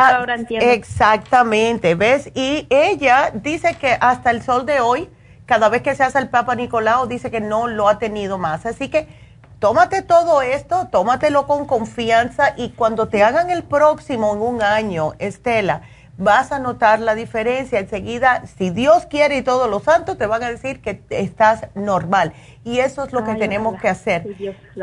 exactamente, ¿ves? Y ella dice que hasta el sol de hoy, cada vez que se hace el Papa Nicolau, dice que no lo ha tenido más. Así que tómate todo esto, tómatelo con confianza y cuando te hagan el próximo en un año, Estela, vas a notar la diferencia. Enseguida, si Dios quiere y todos los santos, te van a decir que estás normal. Y eso es lo que tenemos que hacer.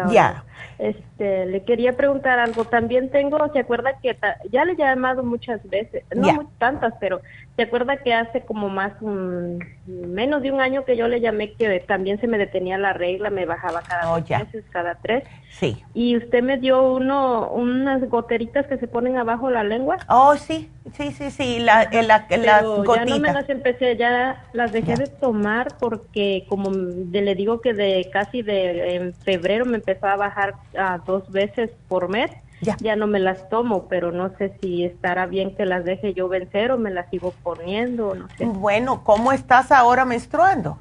ya. Este, le quería preguntar algo. También tengo, ¿se acuerda que ya le he llamado muchas veces? No tantas, pero ¿se acuerda que hace como más, un, menos de un año que yo le llamé que también se me detenía la regla, me bajaba cada oh, dos meses, cada tres? Sí. Y usted me dio uno, unas goteritas que se ponen abajo la lengua. Oh, sí, sí, sí, sí, la, la, las gotitas. Ya no me las empecé, ya las dejé de tomar porque como le digo que de casi de en febrero me empezó a bajar a dos veces por mes. Ya. ya no me las tomo, pero no sé si estará bien que las deje yo vencer o me las sigo poniendo, no sé. Bueno, ¿cómo estás ahora menstruando?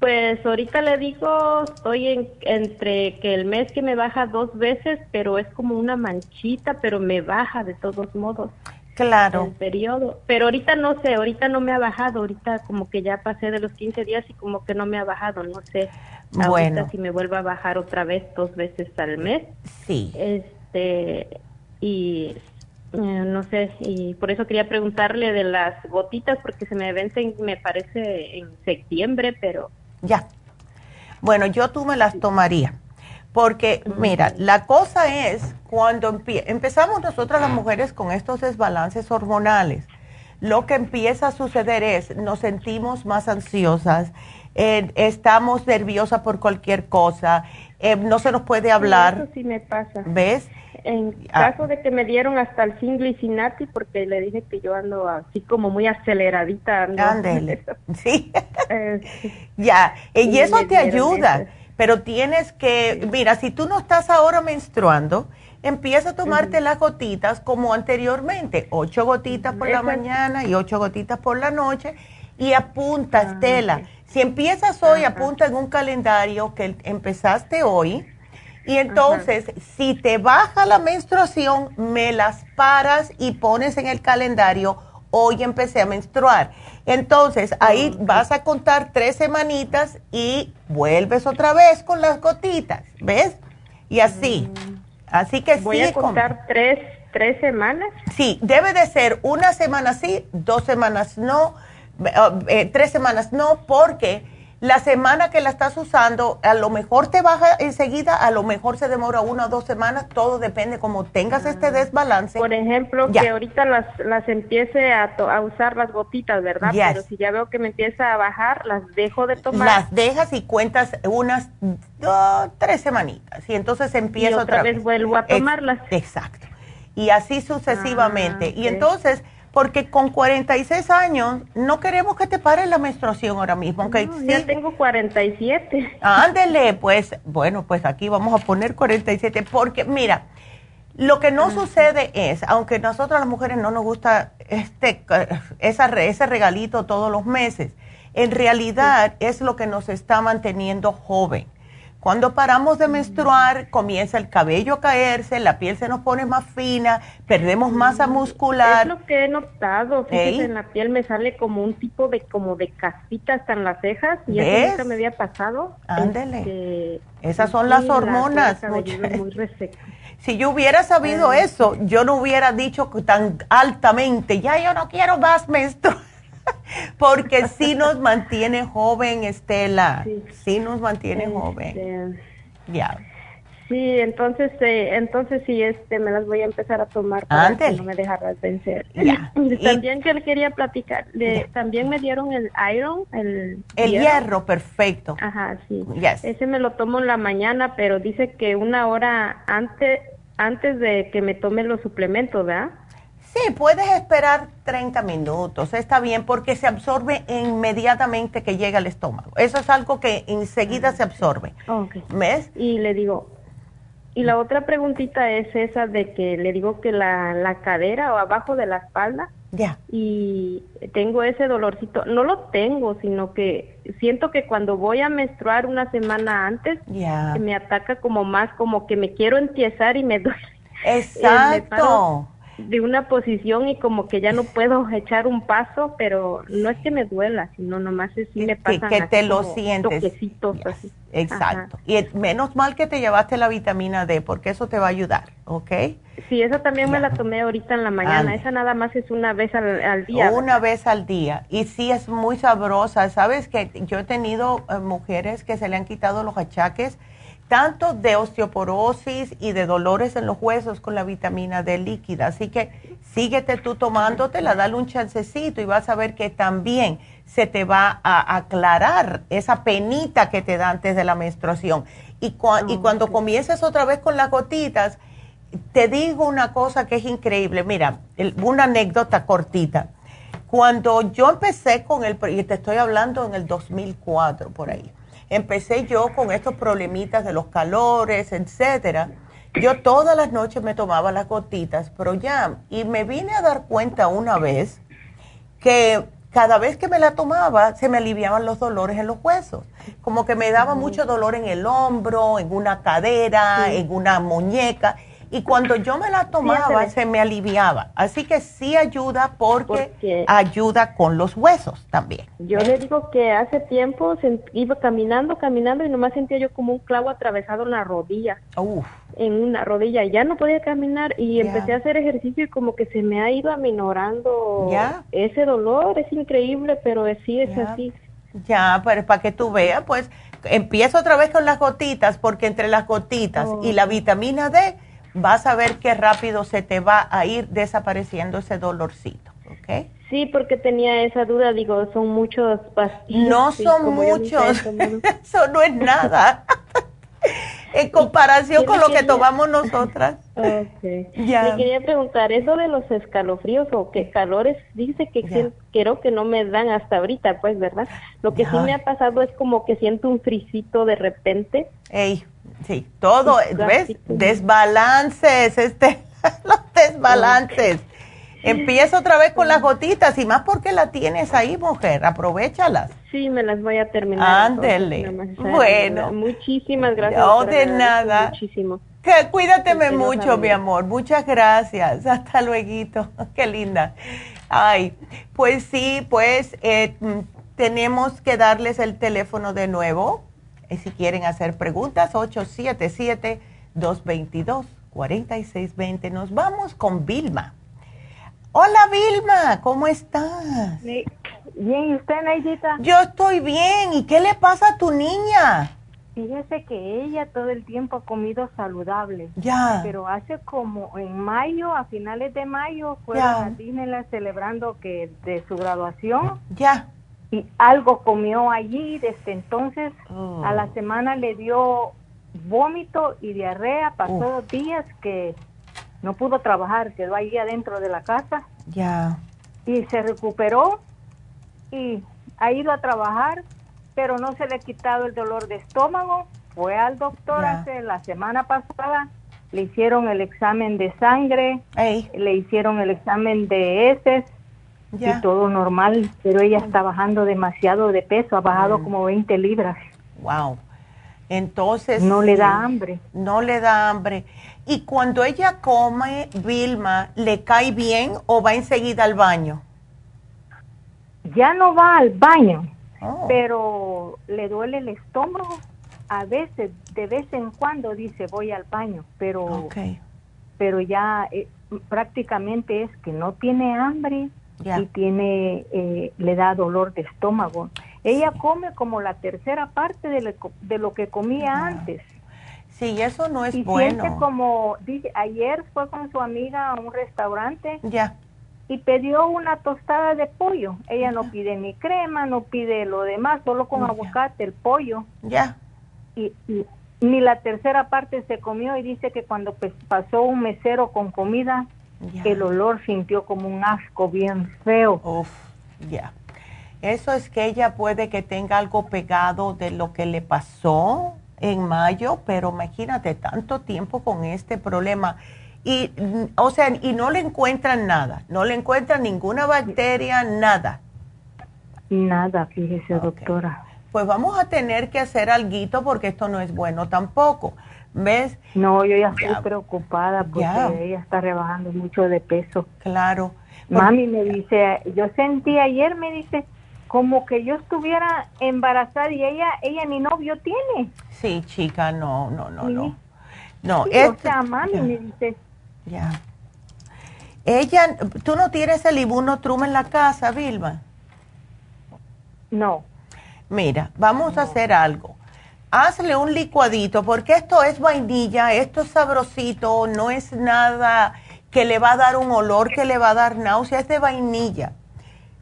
Pues ahorita le digo, estoy en, entre que el mes que me baja dos veces, pero es como una manchita, pero me baja de todos modos. Claro. El periodo. Pero ahorita no sé, ahorita no me ha bajado, ahorita como que ya pasé de los 15 días y como que no me ha bajado, no sé. Bueno. si me vuelve a bajar otra vez dos veces al mes. Sí. Este, y eh, no sé, y por eso quería preguntarle de las gotitas porque se me vencen, me parece, en septiembre, pero... Ya. Bueno, yo tú me las tomaría. Porque, mira, la cosa es cuando empezamos nosotras las mujeres con estos desbalances hormonales, lo que empieza a suceder es nos sentimos más ansiosas, eh, estamos nerviosas por cualquier cosa, eh, no se nos puede hablar. eso sí me pasa. ¿Ves? En ah. caso de que me dieron hasta el Cincinnati, porque le dije que yo ando así como muy aceleradita. Ándele. sí. Eh, ya, y eso te ayuda. Pero tienes que, mira, si tú no estás ahora menstruando, empieza a tomarte las gotitas como anteriormente, ocho gotitas por la mañana y ocho gotitas por la noche, y apunta, ah, Estela. Si empiezas hoy, apunta en un calendario que empezaste hoy. Y entonces, si te baja la menstruación, me las paras y pones en el calendario, hoy empecé a menstruar. Entonces, ahí vas a contar tres semanitas y vuelves otra vez con las gotitas, ¿ves? Y así. Mm. Así que ¿Voy a contar tres, tres semanas? Sí, debe de ser una semana sí, dos semanas no eh, tres semanas, no, porque la semana que la estás usando, a lo mejor te baja enseguida, a lo mejor se demora una o dos semanas, todo depende como tengas este ah. desbalance. Por ejemplo, que ahorita las, las empiece a, a usar las gotitas, ¿verdad? Pero si ya veo que me empieza a bajar, las dejo de tomar. Las dejas y cuentas unas tres semanitas y entonces empiezo otra, vez. vuelvo a tomarlas. exacto. Y así sucesivamente. Ah, y entonces porque con 46 años no queremos que te pare la menstruación ahora mismo. Aunque no, ya tengo 47. Ándele, pues, bueno, pues aquí vamos a poner 47, porque mira, lo que no sucede es, aunque nosotros las mujeres no nos gusta este, esa, ese regalito todos los meses, en realidad es lo que nos está manteniendo joven. Cuando paramos de menstruar, comienza el cabello a caerse, la piel se nos pone más fina, perdemos masa muscular. Es lo que he notado, en la piel me sale como un tipo de como de casita hasta en las cejas y eso nunca me había pasado. Ándele. Este, Esas son las hormonas. si yo hubiera sabido eso, yo no hubiera dicho tan altamente, ya yo no quiero más menstruar. Porque sí nos mantiene joven, Estela. Sí, nos mantiene este, joven. Ya. Sí, entonces, eh, entonces sí, este, me las voy a empezar a tomar para que no me dejarlas vencer. Ya. también que le quería platicar, también me dieron el iron, el, el hierro. perfecto. Ajá, sí. Ese me lo tomo en la mañana, pero dice que una hora antes, antes de que me tome los suplementos, ¿verdad? Sí, puedes esperar 30 minutos, está bien, porque se absorbe inmediatamente que llega al estómago. Eso es algo que enseguida se absorbe. ¿Ves? Y le digo, y la otra preguntita es esa de que le digo que la, la cadera o abajo de la espalda. Ya. Y tengo ese dolorcito. No lo tengo, sino que siento que cuando voy a menstruar una semana antes, me ataca como más, como que me quiero empiezar y me duele. Exacto de una posición y como que ya no puedo echar un paso, pero no es que me duela, sino nomás es si me pasa que, te lo sientes. así. Exacto. Y menos mal que te llevaste la vitamina D, porque eso te va a ayudar, ¿ok? Sí, esa también me la tomé ahorita en la mañana. Esa nada más es una vez al, día. Una vez al día. Y sí es muy sabrosa. Sabes que yo he tenido eh, mujeres que se le han quitado los achaques tanto de osteoporosis y de dolores en los huesos con la vitamina D líquida. Así que síguete tú tomándotela, dale un chancecito y vas a ver que también se te va a aclarar esa penita que te da antes de la menstruación. Y, y ah, cuando comiences otra vez con las gotitas, te digo una cosa que es increíble. Mira, una anécdota cortita. Cuando yo empecé con el, y te estoy hablando en el 2004 por ahí empecé yo con estos problemitas de los calores, etcétera. Yo todas las noches me tomaba las gotitas, pero ya, y me vine a dar cuenta una vez que cada vez que me la tomaba se me aliviaban los dolores en los huesos, como que me daba mucho dolor en el hombro, en una cadera, en una muñeca, y cuando yo me la tomaba se me aliviaba. Así que sí ayuda porque, ayuda con los huesos también. Yo le digo que hace tiempo iba caminando, caminando y nomás sentía yo como un clavo atravesado en la rodilla. En una rodilla. Y ya no podía caminar y empecé a hacer ejercicio y como que se me ha ido aminorando ese dolor. Es increíble, pero sí es así. Ya, pero para que tú veas, pues empiezo otra vez con las gotitas porque entre las gotitas y la vitamina D vas a ver qué rápido se te va a ir desapareciendo ese dolorcito, ¿ok? Sí, porque tenía esa duda, digo, son muchos pastillas. No son muchos, eso no es nada. en comparación con lo que tomamos nosotras. Okay. Ya. quería preguntar, eso de los escalofríos o que calores, dice que quiero que no me dan hasta ahorita, pues, ¿verdad? Lo que sí me ha pasado es como que siento un frisito de repente. Ey, Sí, todo, ¿ves? Desbalances, este, los desbalances. Empieza otra vez con las gotitas y más porque la tienes ahí, mujer. Aprovechalas. Sí, me las voy a terminar. Ándele. Bueno. Muchísimas gracias. No, de nada. Muchísimo. cuídateme mucho, mi amor. Muchas gracias. Hasta luego. Qué linda. Ay, pues sí, pues eh, mm, tenemos que darles el teléfono de nuevo. Eh, si quieren hacer preguntas, 877-222-4620. Nos vamos con Vilma. Hola Vilma, ¿cómo estás? Bien, ¿y usted, Neidita? Yo estoy bien. ¿Y qué le pasa a tu niña? Fíjese que ella todo el tiempo ha comido saludable. Ya. Pero hace como en mayo, a finales de mayo, fue a Disneyland celebrando que de su graduación. Ya. Y algo comió allí, desde entonces Oh. a la semana le dio vómito y diarrea. Pasó dos días que no pudo trabajar, quedó ahí adentro de la casa Ya. y se recuperó y ha ido a trabajar, pero no se le ha quitado el dolor de estómago. Fue al doctor hace la semana pasada, le hicieron el examen de sangre, le hicieron el examen de heces Ya. y todo normal, pero ella está bajando demasiado de peso, ha bajado Mm. como 20 libras. Wow. Entonces. No le da hambre. No le da hambre. Y cuando ella come, Vilma, ¿le cae bien o va enseguida al baño? Ya no va al baño, Oh. pero le duele el estómago. A veces, de vez en cuando dice voy al baño, pero Ok. pero ya eh, prácticamente es que no tiene hambre Y tiene eh, le da dolor de estómago. Ella come como la tercera parte de, lo co- de lo que comía antes. Sí, eso no es y bueno. siente como dice ayer fue con su amiga a un restaurante Ya. y pidió una tostada de pollo. Ella no pide ni crema, no pide lo demás, solo con aguacate el pollo. Ya. Y, y ni la tercera parte se comió y dice que cuando pues, pasó un mesero con comida, Ya. el olor sintió como un asco bien feo. Uf, ya. Eso es que ella puede que tenga algo pegado de lo que le pasó en mayo, pero imagínate tanto tiempo con este problema. Y, mm, o sea, y no le encuentran nada, no le encuentran ninguna bacteria, nada. Nada, fíjese, doctora. Pues vamos a tener que hacer algo porque esto no es bueno tampoco. ¿Ves? No, yo ya estoy Ya. preocupada porque Ya. ella está rebajando mucho de peso. Claro. Mami me dice, yo sentí ayer, me dice, como que yo estuviera embarazada y ella, ella ni novio tiene. Sí, chica, no, no, no, Sí. no. No, Sí, es o sea, mami ya. me dice, Ya. Ella, tú no tienes el Ibunotrum en la casa, Vilma. no, Mira, vamos a hacer algo. Hazle un licuadito, porque esto es vainilla, esto es sabrosito, no es nada que le va a dar un olor, que le va a dar náusea, es de vainilla.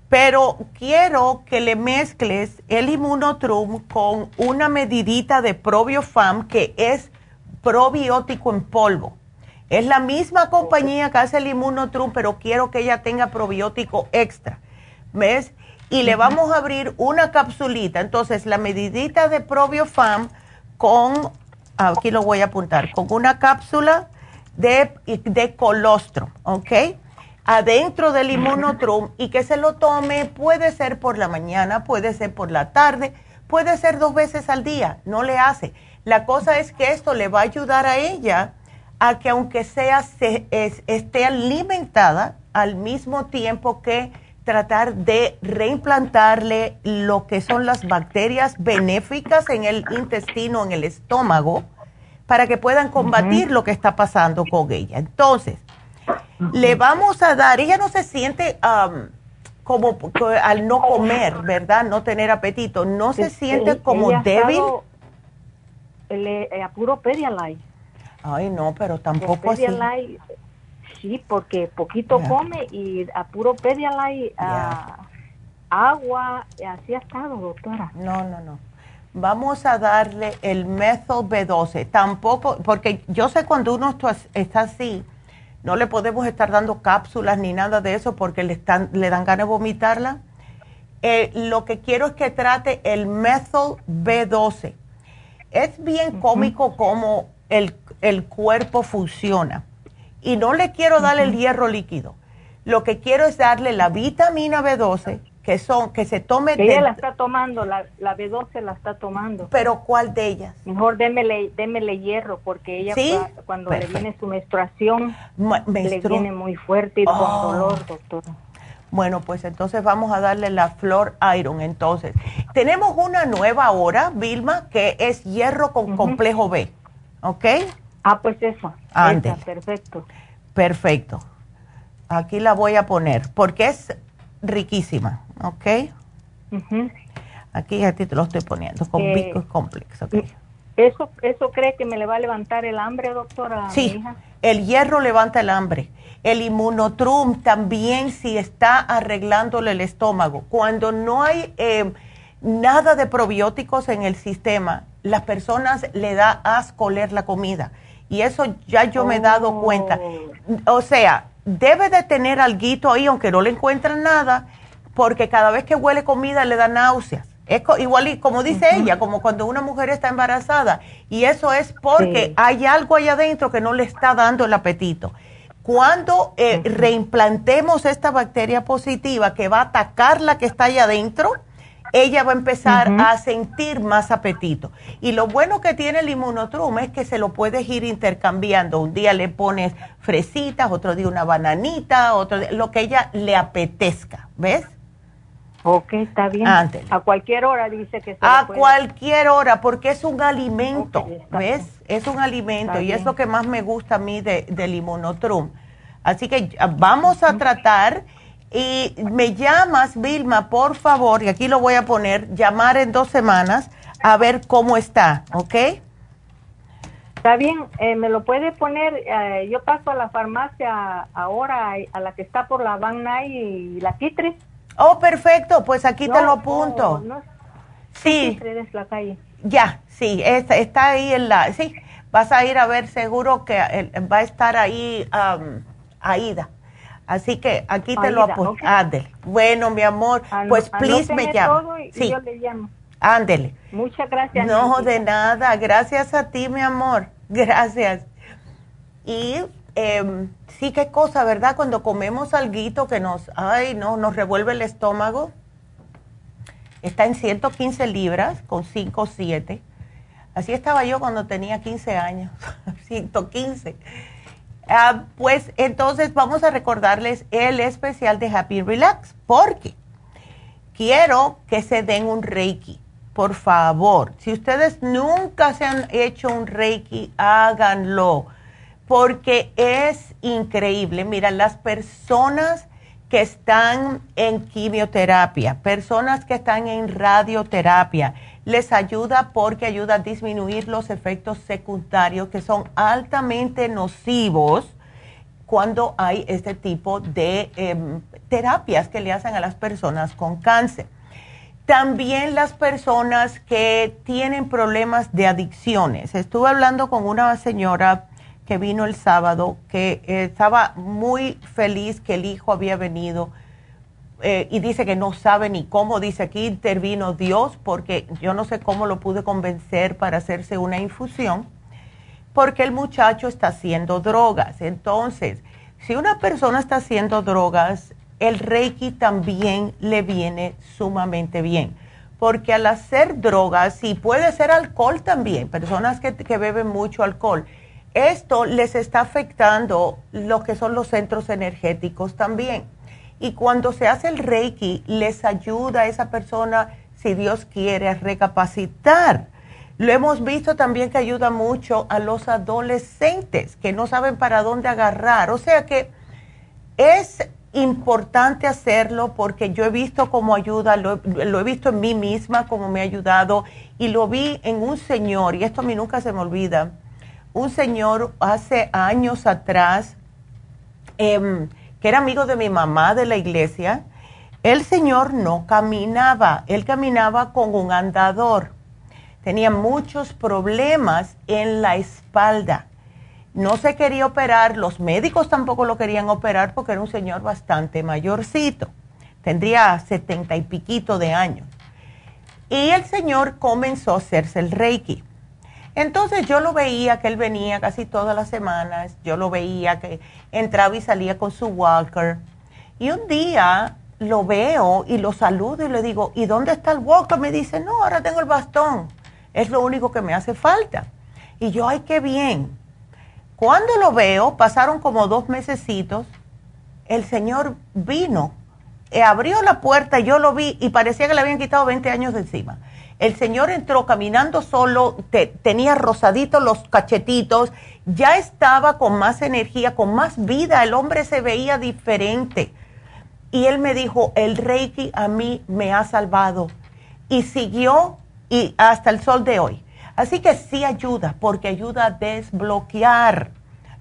Pero quiero que le mezcles el Immunotrum con una medidita de Probiofam, que es probiótico en polvo. Es la misma compañía que hace el Immunotrum, pero quiero que ella tenga probiótico extra. ¿Ves? Y le vamos a abrir una capsulita. Entonces, la medidita de Probiofam con, aquí lo voy a apuntar, con una cápsula de, de colostrum, ¿ok? Adentro del Immunotrum y que se lo tome, puede ser por la mañana, puede ser por la tarde, puede ser dos veces al día, no le hace. La cosa es que esto le va a ayudar a ella a que aunque sea se- es- esté alimentada al mismo tiempo que tratar de reimplantarle lo que son las bacterias benéficas en el intestino, en el estómago, para que puedan combatir lo que está pasando con ella. Entonces, le vamos a dar, ella no se siente am, como co- al no comer, ¿verdad? No tener apetito, no se siente como ella ha débil. le- eh, a puro Pedialyte. Ay, no, pero tampoco así. Pedialyte, sí, porque poquito come y a puro Pedialyte, a agua, y así ha estado, doctora. No, no, no. Vamos a darle el methyl B12. Tampoco, porque yo sé cuando uno está- así, no le podemos estar dando cápsulas ni nada de eso porque le, están, le dan ganas de vomitarla. Eh, lo que quiero es que trate el methyl B12. Es bien cómico cómo el, el cuerpo funciona. Y no le quiero dar el hierro líquido. Lo que quiero es darle la vitamina B12 que son, que se tome... Ella la está tomando, la, la B12 la está tomando. ¿Pero cuál de ellas? Mejor démele, démele hierro, porque ella cuando le viene su menstruación, le viene muy fuerte y con oh. dolor, doctora. Bueno, pues entonces vamos a darle la Flor Iron. Entonces, tenemos una nueva ahora, Vilma, que es hierro con complejo B. ¿Ok? Ah, pues eso. Esa, perfecto. Perfecto. Aquí la voy a poner, porque es riquísima. ¿ok? Aquí a ti te lo estoy poniendo, con eh, Complex, ¿ok? ¿Eso, ¿Eso cree que me le va a levantar el hambre, doctora? Sí, el hierro levanta el hambre. El inmunotrum también si está arreglándole el estómago. Cuando no hay eh, nada de probióticos en el sistema, las personas le da asco leer la comida. Y eso ya yo me he dado cuenta. Oh. O sea, debe de tener algo ahí, aunque no le encuentran nada, porque cada vez que huele comida le da náuseas. Es igual y como dice ella, como cuando una mujer está embarazada. Y eso es porque hay algo allá adentro que no le está dando el apetito. Cuando eh, reimplantemos esta bacteria positiva que va a atacar la que está allá adentro, ella va a empezar a sentir más apetito. Y lo bueno que tiene el inmunotrum es que se lo puedes ir intercambiando. Un día le pones fresitas, otro día una bananita, otro día, lo que ella le apetezca, ¿ves? Ok, está bien. A cualquier hora dice que se A cualquier hora, porque es un alimento, ¿ves? Es un alimento y es lo que más me gusta a mí de, del inmunotrum. Así que vamos a tratar y me llamas, Vilma, por favor, y aquí lo voy a poner, llamar en dos semanas a ver cómo está, ¿ok? Está bien, eh, me lo puede poner, eh, yo paso a la farmacia ahora, a la que está por la Van y la Kitre. Oh, perfecto, pues aquí te lo apunto. No, sí. la calle. Ya, sí, está, está, ahí en la, sí, vas a ir a ver seguro que va a estar ahí Aida. Así que aquí te lo apunto. Ándele. Bueno, mi amor, pues please me llama. sí. Yo le llamo. Ándele. Muchas gracias. No, de nada. Gracias a ti, mi amor. Gracias. Y eh, sí, qué cosa, ¿verdad? Cuando comemos algo que nos, ay, no, nos revuelve el estómago. Está en 115 libras con 5 o 7. Así estaba yo cuando tenía 15 años, 115. Ah, pues entonces vamos a recordarles el especial de Happy Relax, porque quiero que se den un Reiki, por favor. Si ustedes nunca se han hecho un Reiki, háganlo porque es increíble. Mira, las personas que están en quimioterapia, personas que están en radioterapia, les ayuda porque ayuda a disminuir los efectos secundarios que son altamente nocivos cuando hay este tipo de em, terapias que le hacen a las personas con cáncer. También las personas que tienen problemas de adicciones. Estuve hablando con una señora que vino el sábado, que estaba muy feliz que el hijo había venido eh, y dice que no sabe ni cómo, dice aquí intervino Dios porque yo no sé cómo lo pude convencer para hacerse una infusión, porque el muchacho está haciendo drogas. Entonces, si una persona está haciendo drogas, el Reiki también le viene sumamente bien. Porque al hacer drogas, y puede ser alcohol también, personas que, que beben mucho alcohol, esto les está afectando lo que son los centros energéticos también. Y cuando se hace el Reiki, les ayuda a esa persona, si Dios quiere, a recapacitar. Lo hemos visto también que ayuda mucho a los adolescentes que no saben para dónde agarrar. O sea que es importante hacerlo porque yo he visto cómo ayuda, lo, he visto en mí misma, cómo me ha ayudado y lo vi en un señor, y esto a mí nunca se me olvida un señor hace años atrás, em, que era amigo de mi mamá de la iglesia, el señor no caminaba, él caminaba con un andador. Tenía muchos problemas en la espalda. No se quería operar, los médicos tampoco lo querían operar porque era un señor bastante mayorcito. Tendría setenta y piquito de años. Y el señor comenzó a hacerse el reiki. Entonces yo lo veía que él venía casi todas las semanas, yo lo veía que entraba y salía con su walker Y un día lo veo y lo saludo y le digo, ¿y dónde está el walker? Me dice, no, ahora tengo el bastón. Es lo único que me hace falta. Y yo, ay, qué bien. Cuando lo veo, pasaron como dos mesecitos, el señor vino, eh, abrió la puerta, yo lo vi y parecía que le habían quitado 20 años de encima. El señor entró caminando solo, tenía rosaditos los cachetitos, ya estaba con más energía, con más vida, el hombre se veía diferente. Y él me dijo, el Reiki a mí me ha salvado. Y siguió y hasta el sol de hoy. Así que sí ayuda, porque ayuda a desbloquear.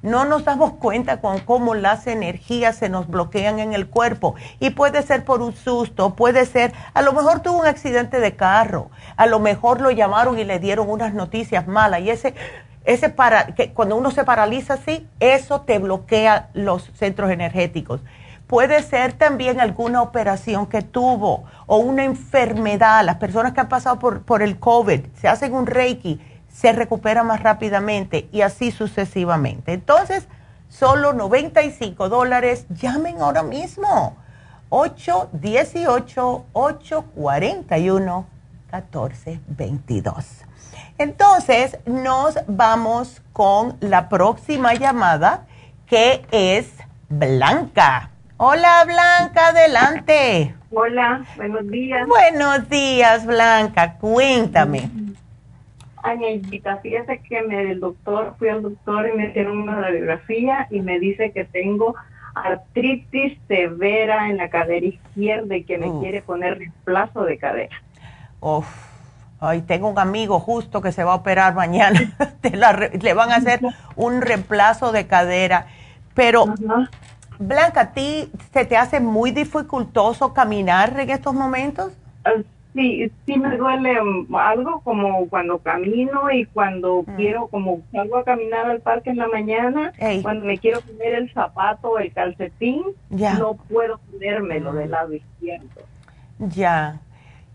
No nos damos cuenta con cómo las energías se nos bloquean en el cuerpo. Y puede ser por un susto, puede ser, a lo mejor tuvo un accidente de carro, a lo mejor lo llamaron y le dieron unas noticias malas. Y ese, ese para, que cuando uno se paraliza así, eso te bloquea los centros energéticos. Puede ser también alguna operación que tuvo o una enfermedad. Las personas que han pasado por, por el COVID se hacen un Reiki, se recupera más rápidamente y así sucesivamente. Entonces, solo 95 dólares. Llamen ahora mismo. 818-841-1422. Entonces, nos vamos con la próxima llamada que es Blanca. Hola Blanca, adelante. Hola, buenos días. Buenos días Blanca, cuéntame. Añadita, fíjese que me, el doctor, fui al doctor y me hicieron una radiografía y me dice que tengo artritis severa en la cadera izquierda y que me quiere poner reemplazo de cadera. Uf, ay, tengo un amigo justo que se va a operar mañana, le van a hacer un reemplazo de cadera, pero Blanca, ¿a ti se te hace muy dificultoso caminar en estos momentos? Ah, sí, sí me duele mm, algo como cuando camino y cuando mm. quiero, como salgo a caminar al parque en la mañana, cuando me quiero poner el zapato o el calcetín, no puedo ponérmelo del lado izquierdo. Ya.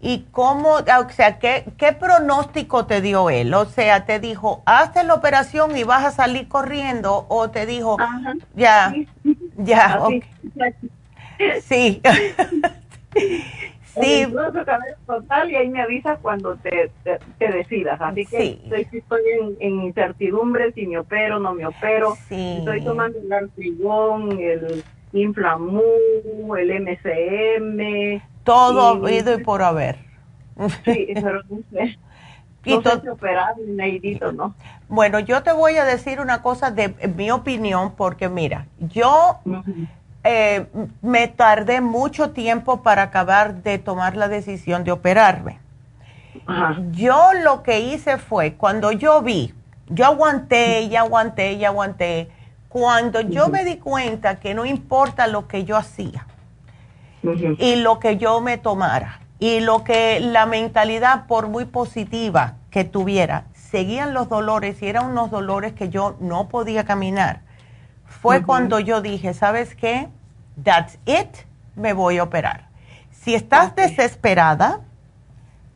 ¿Y cómo, o sea, qué, qué pronóstico te dio él? O sea, te dijo, hazte la operación y vas a salir corriendo, o te dijo, ya, ya, sí. sí. total y ahí me avisas cuando te, te, decidas. Así que estoy, en, en, incertidumbre si me opero o no me opero. Estoy tomando el artrigón, el Inflamú, el MCM. Todo habido y por haber. Sí, pero no sé. No sé si operar, ¿no? Bueno, yo te voy a decir una cosa de mi opinión, porque mira, yo eh, me tardé mucho tiempo para acabar de tomar la decisión de operarme. Yo lo que hice fue, cuando yo vi, yo aguanté y aguanté y aguanté, cuando yo me di cuenta que no importa lo que yo hacía y lo que yo me tomara y lo que la mentalidad, por muy positiva que tuviera, seguían los dolores y eran unos dolores que yo no podía caminar, fue cuando yo dije, ¿sabes qué? That's it, me voy a operar. Si estás desesperada,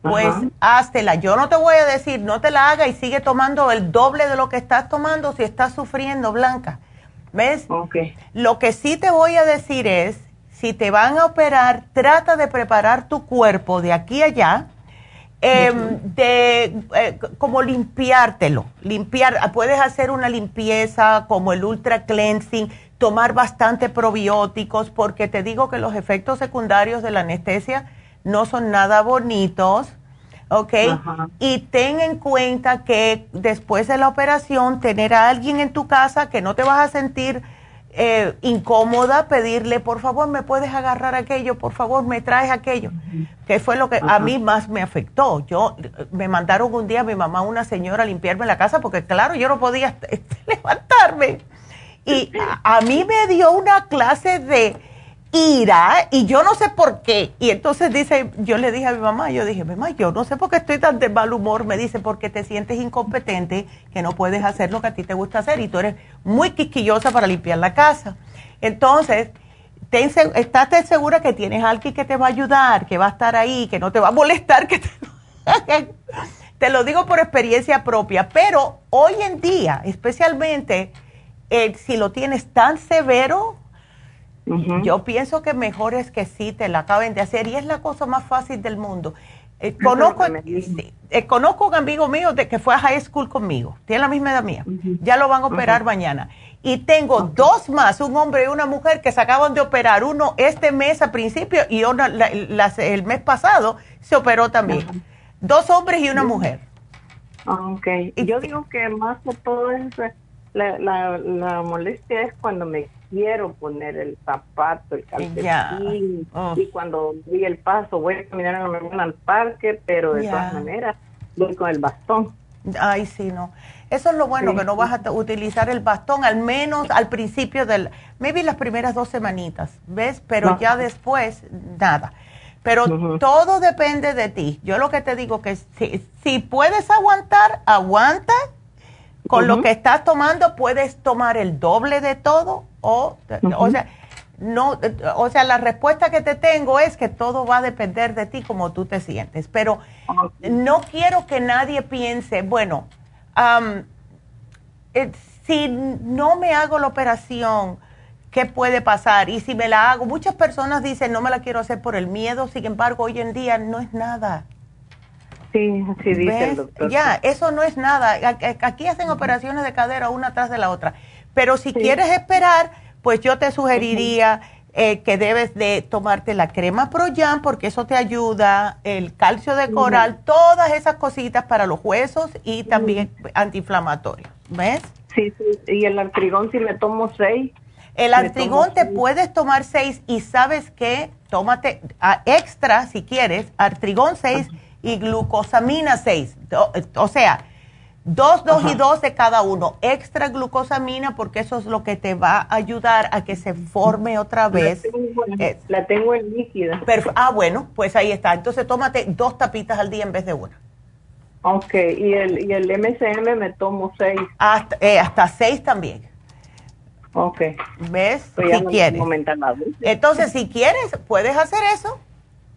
pues háztela. Yo no te voy a decir, no te la haga y sigue tomando el doble de lo que estás tomando si estás sufriendo, Blanca. ¿Ves? Lo que sí te voy a decir es, si te van a operar, trata de preparar tu cuerpo de aquí a allá, em, de eh, como limpiártelo, limpiar, puedes hacer una limpieza como el ultra cleansing, tomar bastante probióticos, porque te digo que los efectos secundarios de la anestesia no son nada bonitos ¿ok? Y ten en cuenta que después de la operación, tener a alguien en tu casa que no te vas a sentir eh, incómoda, pedirle, por favor, me puedes agarrar aquello, por favor, me traes aquello, que fue lo que a mí más me afectó. Yo, me mandaron un día a mi mamá, una señora, a limpiarme la casa, porque claro, yo no podía levantarme. Y a mí me dio una clase de ira y yo no sé por qué. Y entonces dice, yo le dije a mi mamá, yo dije, mamá, yo no sé por qué estoy tan de mal humor. Me dice, porque te sientes incompetente, que no puedes hacer lo que a ti te gusta hacer y tú eres muy quisquillosa para limpiar la casa. Entonces, ten, estás segura que tienes alguien que te va a ayudar, que va a estar ahí, que no te va a molestar, que te, te lo digo por experiencia propia, pero hoy en día, especialmente eh, si lo tienes tan severo, Yo pienso que mejor es que sí te la acaben de hacer y es la cosa más fácil del mundo. Eh, conozco, eh, conozco un amigo mío de que fue a high school conmigo, tiene la misma edad mía, ya lo van a operar mañana. Y tengo dos más, un hombre y una mujer que se acaban de operar, uno este mes a principio y el mes pasado se operó también. Dos hombres y una mujer. Ok, y yo digo que más que todo es la, la, la molestia es cuando me quiero poner el zapato, el calcetín, y cuando doy el paso voy a caminar al parque, pero de todas maneras voy con el bastón. Ay, sí, no. Eso es lo bueno, que no vas a utilizar el bastón, al menos al principio del, maybe las primeras dos semanitas, ¿ves? Pero ya después, nada. Pero todo depende de ti. Yo lo que te digo que si, si puedes aguantar, aguanta con lo que estás tomando puedes tomar el doble de todo o, o sea, no, o sea, la respuesta que te tengo es que todo va a depender de ti como tú te sientes, pero no quiero que nadie piense, bueno, eh, si no me hago la operación, ¿qué puede pasar? Y si me la hago, muchas personas dicen, no me la quiero hacer por el miedo, sin embargo, hoy en día no es nada. Sí, sí dice el doctor. Ya, eso no es nada. Aquí hacen operaciones de cadera una tras de la otra. Pero si quieres esperar, pues yo te sugeriría eh, que debes de tomarte la crema Proyan porque eso te ayuda, el calcio de coral, todas esas cositas para los huesos y también antiinflamatorios. ¿Ves? Sí, sí. Y el artrigón si le tomo seis. El artrigón te puedes tomar seis y sabes que tómate a extra si quieres, artrigón seis y glucosamina 6. O, sea, dos, dos y dos de cada uno. Extra glucosamina porque eso es lo que te va a ayudar a que se forme otra vez. La tengo, en líquida. ah, bueno, pues ahí está. Entonces tómate dos tapitas al día en vez de una. Ok, y el, y el MCM me tomo seis. Hasta, eh, hasta seis también. Ok. ¿Ves? Pues si quieres. Entonces, si quieres, puedes hacer eso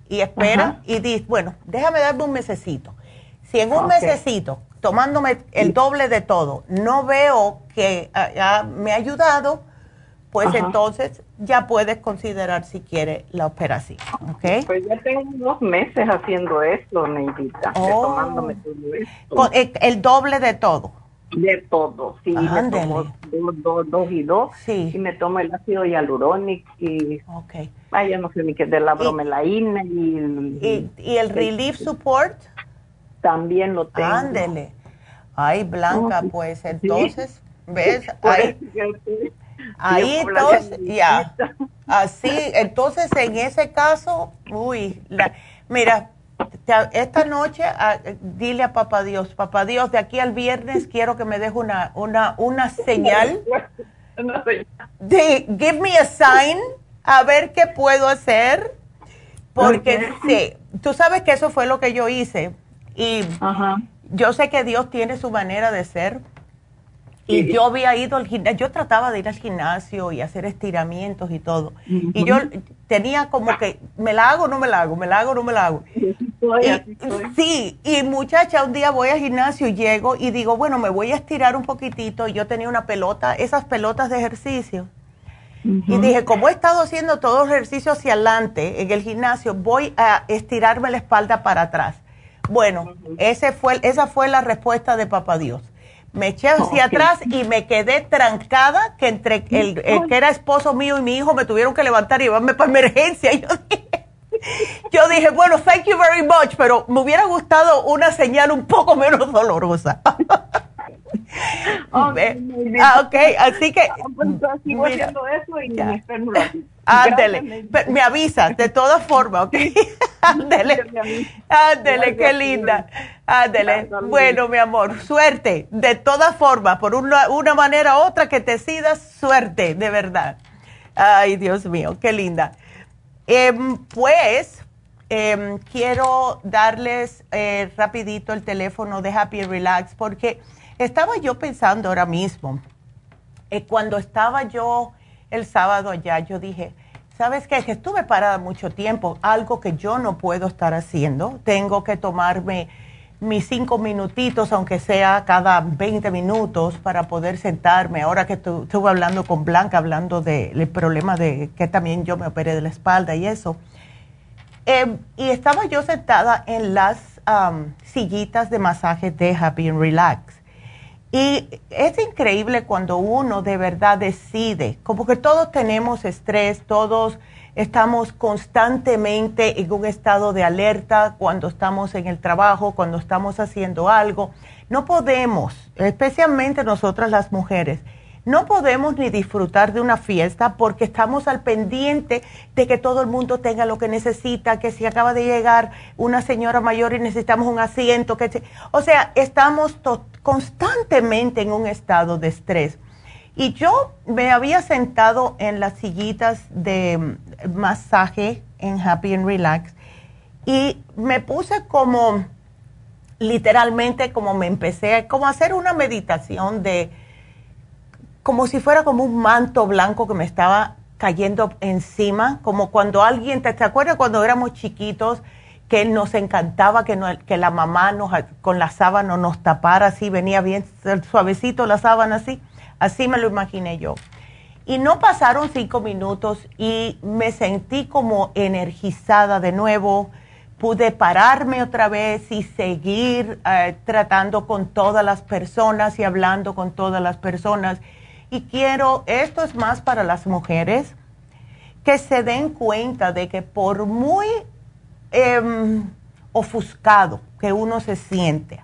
y espera y dices, bueno, déjame darme un mesecito. Si en un mesecito, tomándome el doble de todo, no veo que ah, me ha ayudado, pues entonces ya puedes considerar si quiere la operación, ¿ok? Pues ya tengo unos meses haciendo esto, Neidita, oh. tomándome todo esto. el, doble de todo. De todo, sí, me tomo dos, dos, y dos, sí. y me tomo el ácido hialurónico y... Okay. Ay, ya no sé ni qué de la bromelaína y, y, el Relief Support. También lo tengo. Ándele. Ay, Blanca, pues entonces, ¿ves? Ahí, ahí entonces, ya. Así, entonces en ese caso, uy, mira, esta noche dile a papá Dios, papá Dios, de aquí al viernes quiero que me deje una, una, una señal. De, give me a sign a ver qué puedo hacer, porque sí, tú sabes que eso fue lo que yo hice y yo sé que Dios tiene su manera de ser. Y yo había ido al gimnasio, yo trataba de ir al gimnasio y hacer estiramientos y todo. Y yo tenía como que, ¿me la hago o no me la hago? ¿Me la hago o no me la hago? sí, y muchacha, un día voy al gimnasio y llego y digo, bueno, me voy a estirar un poquitito. Y yo tenía una pelota, esas pelotas de ejercicio. Y dije, como he estado haciendo todo ejercicio hacia adelante en el gimnasio, voy a estirarme la espalda para atrás. Bueno, ese fue, esa fue la respuesta de Papá Dios. Me eché hacia atrás y me quedé trancada, que entre el, que era esposo mío y mi hijo me tuvieron que levantar y llevarme para emergencia. Yo dije, yo dije, bueno, thank you very much, pero me hubiera gustado una señal un poco menos dolorosa. ah, ok, así que. Ándele, me avisas, de todas formas, ¿ok? Ándele, ándele, qué linda. Ándele. Bueno, mi amor, suerte, de todas formas, por una, una manera u otra que te sidas, suerte, de verdad. Ay, Dios mío, qué linda. Em, pues, em, quiero darles eh, rapidito el teléfono de Happy Relax porque estaba yo pensando ahora mismo, eh, cuando estaba yo el sábado allá, yo dije, ¿sabes qué? Que estuve parada mucho tiempo, algo que yo no puedo estar haciendo. Tengo que tomarme mis cinco minutitos, aunque sea cada 20 minutos, para poder sentarme. Ahora que estuve hablando con Blanca, hablando del problema de que también yo me operé de la espalda y eso. Em, y estaba yo sentada en las sillitas de masaje de Happy and Relax. Y es increíble cuando uno de verdad decide, como que todos tenemos estrés, todos estamos constantemente en un estado de alerta cuando estamos en el trabajo, cuando estamos haciendo algo. No podemos, especialmente nosotras las mujeres, no podemos ni disfrutar de una fiesta porque estamos al pendiente de que todo el mundo tenga lo que necesita, que si acaba de llegar una señora mayor y necesitamos un asiento, que o sea, estamos constantemente en un estado de estrés. Y yo me había sentado en las sillitas de mm, masaje en Happy and Relax y me puse como, literalmente, como me empecé, como a hacer una meditación de, como si fuera como un manto blanco que me estaba cayendo encima, como cuando alguien, ¿te, acuerdas cuando éramos chiquitos? que nos encantaba que, que la mamá nos, con la sábana nos tapara así, venía bien suavecito la sábana así. Así me lo imaginé yo. Y no pasaron cinco minutos y me sentí como energizada de nuevo. Pude pararme otra vez y seguir eh, tratando con todas las personas y hablando con todas las personas. Y quiero, esto es más para las mujeres, que se den cuenta de que por muy em, ofuscado que uno se siente,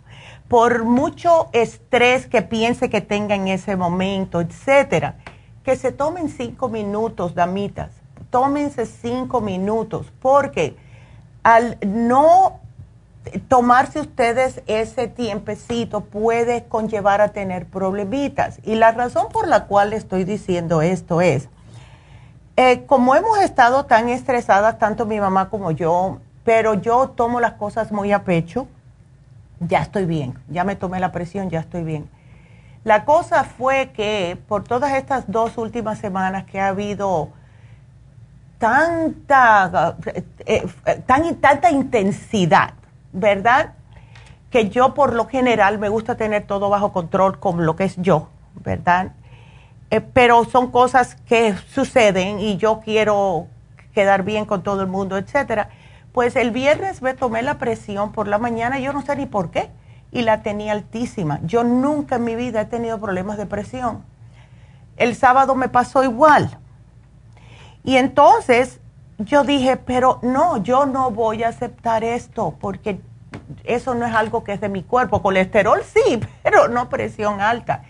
por mucho estrés que piense que tenga en ese momento, etcétera, que se tomen cinco minutos, damitas, tómense cinco minutos, porque al no tomarse ustedes ese tiempecito puede conllevar a tener problemitas. Y la razón por la cual estoy diciendo esto es, eh, como hemos estado tan estresadas, tanto mi mamá como yo, pero yo tomo las cosas muy a pecho, ya estoy bien, ya me tomé la presión, ya estoy bien. La cosa fue que por todas estas dos últimas semanas que ha habido tanta, eh, eh, tan, tanta intensidad, ¿verdad? Que yo por lo general me gusta tener todo bajo control con lo que es yo, ¿verdad? Eh, pero son cosas que suceden y yo quiero quedar bien con todo el mundo, etcétera pues el viernes me tomé la presión por la mañana, yo no sé ni por qué, y la tenía altísima. Yo nunca en mi vida he tenido problemas de presión. El sábado me pasó igual. Y entonces yo dije, pero no, yo no voy a aceptar esto porque eso no es algo que es de mi cuerpo. Colesterol sí, pero no presión alta.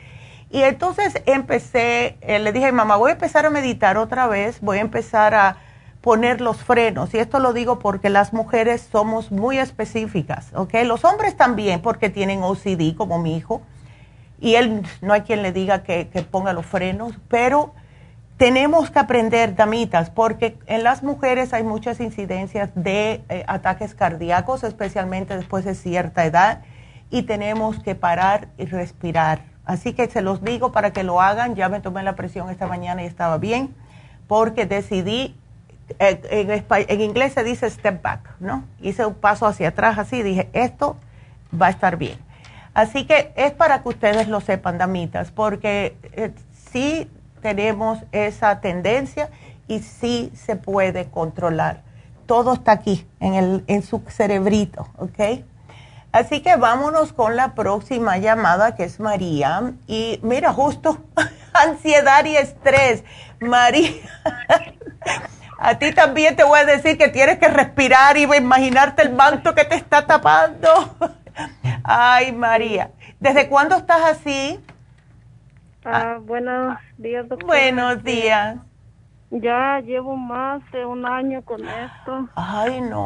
Y entonces empecé, eh, le dije mamá, voy a empezar a meditar otra vez, voy a empezar a poner los frenos. Y esto lo digo porque las mujeres somos muy específicas, ¿ok? Los hombres también porque tienen OCD como mi hijo. Y él no hay quien le diga que, ponga los frenos, pero tenemos que aprender, damitas, porque en las mujeres hay muchas incidencias de eh, ataques cardíacos, especialmente después de cierta edad, y tenemos que parar y respirar. Así que se los digo para que lo hagan. Ya me tomé la presión esta mañana y estaba bien, porque decidí en, en, inglés se dice step back, ¿no? Hice un paso hacia atrás así, dije, esto va a estar bien. Así que es para que ustedes lo sepan, damitas, porque eh, sí tenemos esa tendencia y sí se puede controlar. Todo está aquí, en, el, en su cerebrito, ¿ok? Así que vámonos con la próxima llamada, que es María. Y mira, justo ansiedad y estrés. María. A ti también te voy a decir que tienes que respirar y imaginarte el manto que te está tapando. Ay, María. ¿Desde cuándo estás así? Ah, buenos días, doctor. Buenos días. Ya llevo más de un año con esto. Ay, no.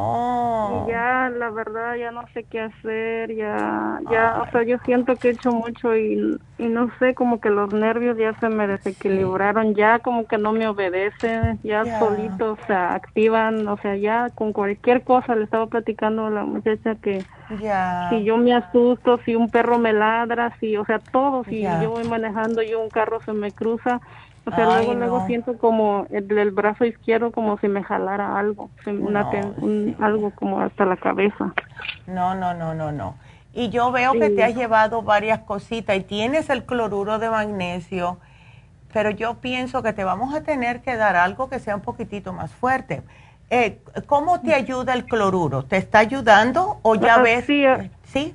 Y ya, la verdad, ya no sé qué hacer, ya, ya, o sea, yo siento que he hecho mucho y, y no sé, como que los nervios ya se me desequilibraron, ya como que no me obedecen, ya solitos se activan, o sea, ya con cualquier cosa le estaba platicando a la muchacha que si yo me asusto, si un perro me ladra, si, o sea, todo, si yo voy manejando y un carro se me cruza, o sea, luego, luego siento como el, brazo izquierdo como si me jalara algo, algo como hasta la cabeza. No, no, no, no, no. Y yo veo que te has llevado varias cositas y tienes el cloruro de magnesio, pero yo pienso que te vamos a tener que dar algo que sea un poquitito más fuerte. Eh, ¿Cómo te ayuda el cloruro? ¿Te está ayudando o ya ves? Sí, ¿Sí?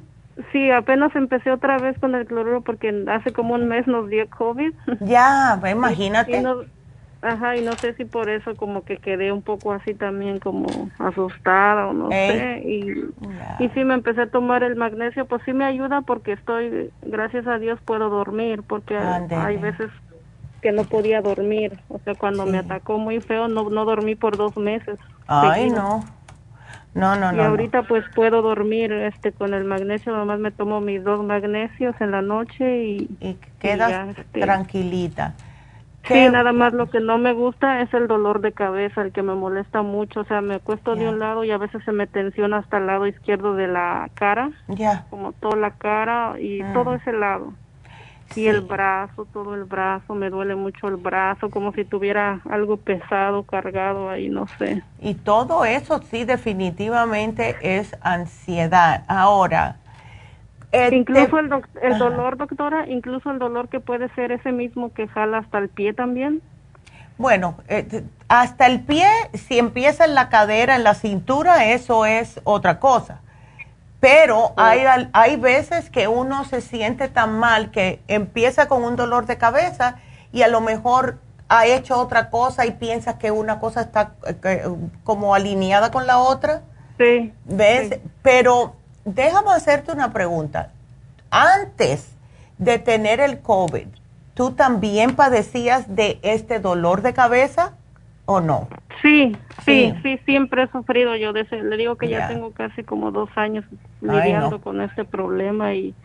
Sí, apenas empecé otra vez con el cloruro porque hace como un mes nos dio COVID. Ya, imagínate. ajá, y no sé si por eso como que quedé un poco así también como asustada o no sé. Y, y sí me empecé a tomar el magnesio, pues sí me ayuda porque estoy, gracias a Dios puedo dormir porque hay veces que no podía dormir. O sea, cuando me atacó muy feo, no, no dormí por dos meses. Ay, no. No, no, y ahorita pues puedo dormir este con el magnesio, nomás me tomo mis dos magnesios en la noche y, y quedas este, tranquilita. Sí, nada más lo que no me gusta es el dolor de cabeza, el que me molesta mucho, o sea, me acuesto de un lado y a veces se me tensiona hasta el lado izquierdo de la cara, ya, como toda la cara y mm. todo ese lado. Y el brazo, todo el brazo, me duele mucho el brazo, como si tuviera algo pesado cargado ahí, no sé. Y todo eso sí definitivamente es ansiedad. Ahora, este, incluso el, el dolor, doctora, incluso el dolor que puede ser ese mismo que jala hasta el pie también. Bueno, eh, hasta el pie, si empieza en la cadera, en la cintura, eso es otra cosa. Pero hay, hay veces que uno se siente tan mal que empieza con un dolor de cabeza y a lo mejor ha hecho otra cosa y piensa que una cosa está eh, como alineada con la otra. Sí. ¿Ves? Pero déjame hacerte una pregunta. Antes de tener el COVID, ¿tú también padecías de este dolor de cabeza o no? Sí, sí, sí, siempre he sufrido yo de ese. Le digo que ya tengo casi como dos años lidiando con este problema y,